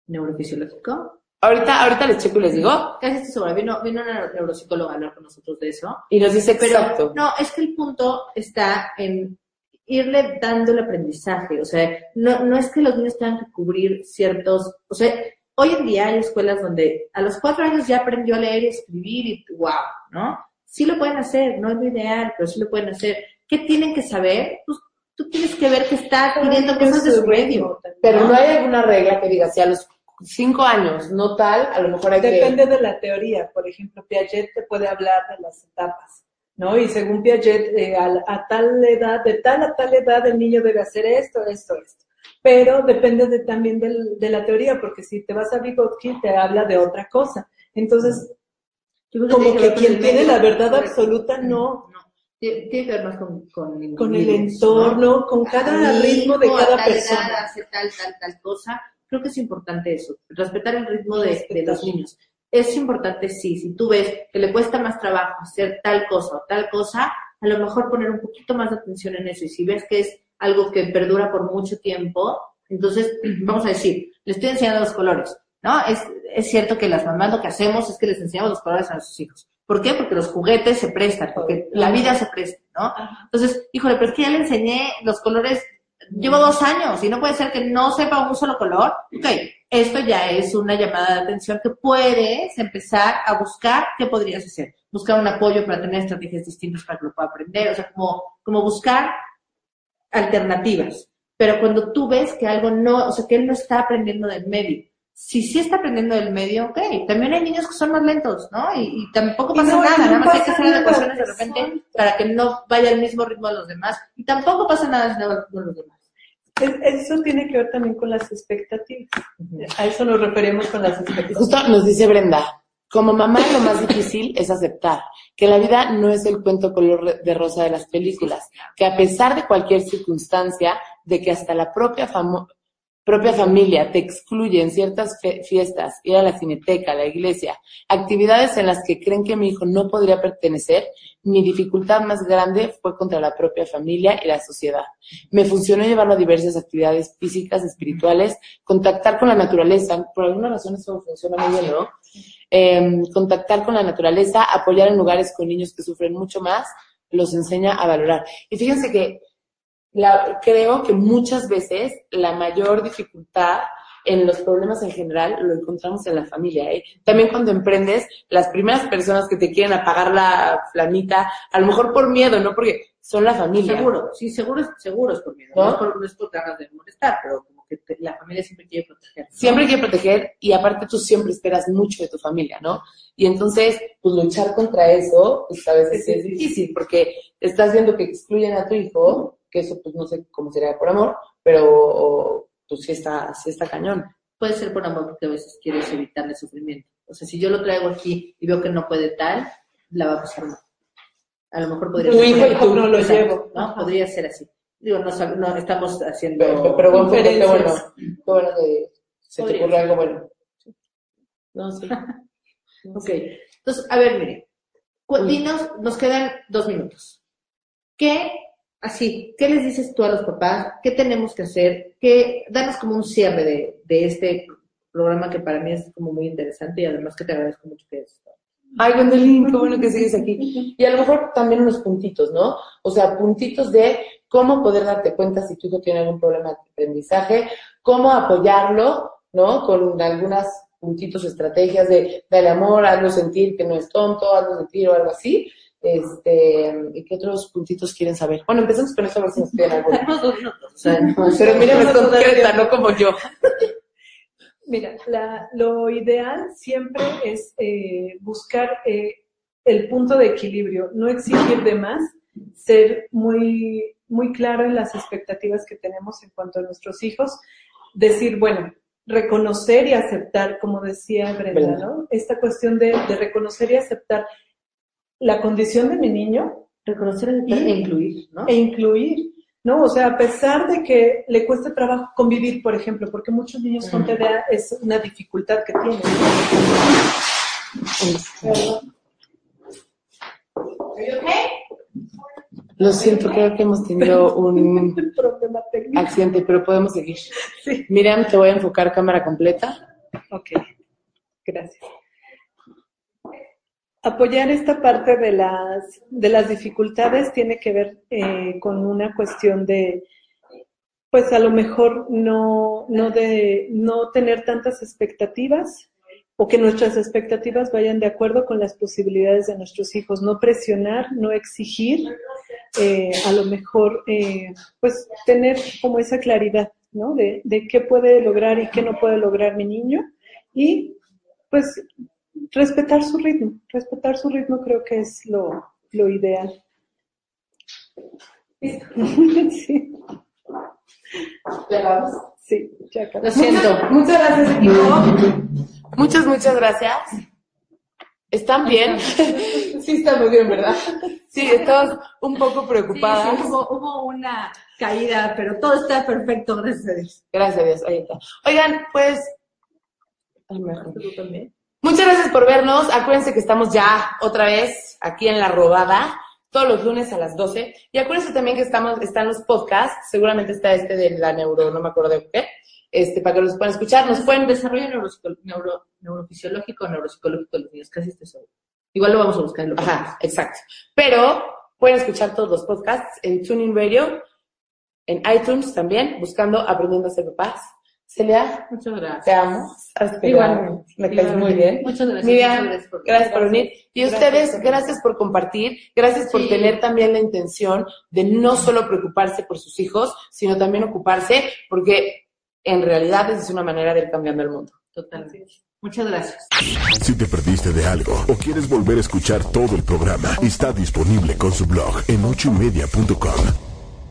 Neurofisiológico. Ahorita, ahorita les checo y les digo. Casi estoy segura. Vino, vino una neuropsicóloga a hablar con nosotros de eso. Y nos dice Pero exacto. no, es que el punto está en irle dando el aprendizaje. O sea, no, no es que los niños tengan que cubrir ciertos, o sea, hoy en día hay escuelas donde a los cuatro años ya aprendió a leer y escribir y wow, ¿no? Sí lo pueden hacer, no es lo ideal, pero sí lo pueden hacer. ¿Qué tienen que saber? Pues tú tienes que ver que está adquiriendo cosas de su medio. Pero ¿no? no hay alguna regla que diga, si a los cinco años no tal, a lo mejor hay Depende de la teoría. Por ejemplo, Piaget te puede hablar de las etapas, ¿no? Y según Piaget, eh, a, a tal edad, de tal a tal edad, el niño debe hacer esto, esto, esto. Pero depende de, también del- de la teoría, porque si te vas a Vygotsky, te habla de otra cosa. Entonces, como que quien tiene la verdad absoluta, no. Tiene, que ver más con, con, Con el entorno, con cada ritmo de cada tal edad persona. hace tal, tal, tal cosa. Creo que es importante eso, respetar el ritmo de, los niños. Es importante, sí, si tú ves que le cuesta más trabajo hacer tal cosa o tal cosa, a lo mejor poner un poquito más de atención en eso. Y si ves que es algo que perdura por mucho tiempo. Entonces, vamos a decir, le estoy enseñando los colores, ¿no? Es, es cierto que las mamás lo que hacemos es que les enseñamos los colores a nuestros hijos. ¿Por qué? Porque los juguetes se prestan, porque la vida se presta, ¿no? Entonces, híjole, pero es que ya le enseñé los colores, llevo dos años y no puede ser que no sepa un solo color. Ok, esto ya es una llamada de atención que puedes empezar a buscar qué podrías hacer. Buscar un apoyo para tener estrategias distintas para que lo pueda aprender, o sea, como, como buscar alternativas. Pero cuando tú ves que algo no, o sea, que él no está aprendiendo del medio, si sí está aprendiendo del medio, ok. También hay niños que son más lentos, ¿no? Y, y tampoco Y pasa no, nada, no nada más hay que hacer adecuaciones de repente para que no vaya al mismo ritmo de los demás. Y tampoco pasa nada si no va al ritmo de los demás. Es- Eso tiene que ver también con las expectativas. A eso nos referimos con las expectativas. Justo nos dice Brenda, como mamá lo más difícil es aceptar que la vida no es el cuento color de rosa de las películas, que a pesar de cualquier circunstancia, de que hasta la propia famo- propia familia te excluye en ciertas fiestas, ir a la cineteca, a la iglesia, actividades en las que creen que mi hijo no podría pertenecer, mi dificultad más grande fue contra la propia familia y la sociedad. Me funcionó llevarlo a diversas actividades físicas, espirituales, contactar con la naturaleza, por alguna razón eso funciona muy bien, ¿no? Em, contactar con la naturaleza, apoyar en lugares con niños que sufren mucho más, los enseña a valorar. Y fíjense que la- creo que muchas veces la mayor dificultad en los problemas en general lo encontramos en la familia. ¿eh? También cuando emprendes, las primeras personas que te quieren apagar la flamita, a lo mejor por miedo, no porque son la familia. Seguro, sí, seguro, seguro es por miedo. ¿No? No, es por, no es por ganas de molestar, pero como que te- la familia siempre quiere proteger. ¿no? Siempre quiere proteger y aparte tú siempre esperas mucho de tu familia, ¿no? Y entonces, pues luchar contra eso, pues a veces es difícil porque estás viendo que excluyen a tu hijo, que eso pues no sé cómo sería por amor, pero pues sí está, sí está cañón. Puede ser por amor porque a veces quieres evitarle sufrimiento. O sea, si yo lo traigo aquí y veo que no puede tal, la va a pasar mal. A lo mejor podría Tu ser. hijo y tú no lo Exacto, llevo. ¿no? Podría ser así. Digo, no, no estamos haciendo... Pero, pero buen punto, qué bueno, qué bueno que se te Podría ocurre ser. algo bueno. No, sí. Ok. Entonces, a ver, mire. Cu- Dinos, nos quedan dos minutos. ¿Qué, así, qué les dices tú a los papás? ¿Qué tenemos que hacer? ¿Qué, danos como un cierre de, de este programa que para mí es como muy interesante y además que te agradezco mucho que es. Ay, Gwendolyn, qué bueno que sigues aquí. Y a lo mejor también unos puntitos, ¿no? O sea, puntitos de cómo poder darte cuenta si tu hijo tiene algún problema de aprendizaje, cómo apoyarlo, ¿no? Con algunas puntitos, estrategias de dale amor, hazlo sentir que no es tonto, hazlo sentir o algo así. Este, ¿y qué otros puntitos quieren saber? Bueno, empecemos con eso a ver si nos. Tenemos dos minutos. O sea, no, pero mira, es concreta, no como yo. Mira, la- lo ideal siempre es eh, buscar eh, el punto de equilibrio, no exigir de más, ser muy, muy claro en las expectativas que tenemos en cuanto a nuestros hijos, decir, bueno, reconocer y aceptar, como decía Brenda, Brenda. ¿no? Esta cuestión de, de reconocer y aceptar la condición de mi niño Reconocer el- e incluir, ¿no? e incluir, ¿no? O sea, a pesar de que le cueste trabajo convivir, por ejemplo, porque muchos niños con TDA es una dificultad que tienen. Lo siento, creo que hemos tenido un Un problema técnico. accidente, pero podemos seguir. Sí. Miriam, te voy a enfocar cámara completa. Ok, gracias. Apoyar esta parte de las, de las dificultades tiene que ver eh, con una cuestión de, pues a lo mejor no, no de, no tener tantas expectativas o que nuestras expectativas vayan de acuerdo con las posibilidades de nuestros hijos, no presionar, no exigir, eh, a lo mejor, eh, pues tener como esa claridad, ¿no? De, de qué puede lograr y qué no puede lograr mi niño y pues respetar su ritmo, respetar su ritmo creo que es lo, lo ideal. Sí, sí, ya. Lo siento. Muchas gracias, equipo. Muchas, muchas gracias. ¿Están bien? Sí, están muy bien, ¿verdad? Sí, estamos un poco preocupadas. Sí, sí, hubo, hubo una caída, pero todo está perfecto, gracias a Dios. Gracias a Dios, ahí está. Oigan, pues... Tú también. Muchas gracias por vernos. Acuérdense que estamos ya otra vez aquí en La Robada. todos los lunes a las 12. Y acuérdense también que estamos, están los podcasts, seguramente está este de la neuro, no me acuerdo de qué, este, para que los puedan escuchar. Nos pueden... Desarrollo neuro, neurofisiológico, neuropsicológico de los niños, casi estoy seguro. Igual lo vamos a buscar en lo Ajá, exacto. Pero pueden escuchar todos los podcasts en Tuning Radio, en iTunes también, buscando Aprendiendo a ser papás. Celia, Muchas gracias. te amo. Hasta Igualmente. Me caes muy bien. Muchas gracias. Miriam, muchas gracias por, Gracias por venir. Y Gracias. ustedes, gracias por compartir, gracias por Sí. tener también la intención de no solo preocuparse por sus hijos, sino también ocuparse, porque en realidad esa es una manera de ir cambiando el mundo. Totalmente. Muchas gracias. Si te perdiste de algo o quieres volver a escuchar todo el programa, está disponible con su blog en ochoymedia.com.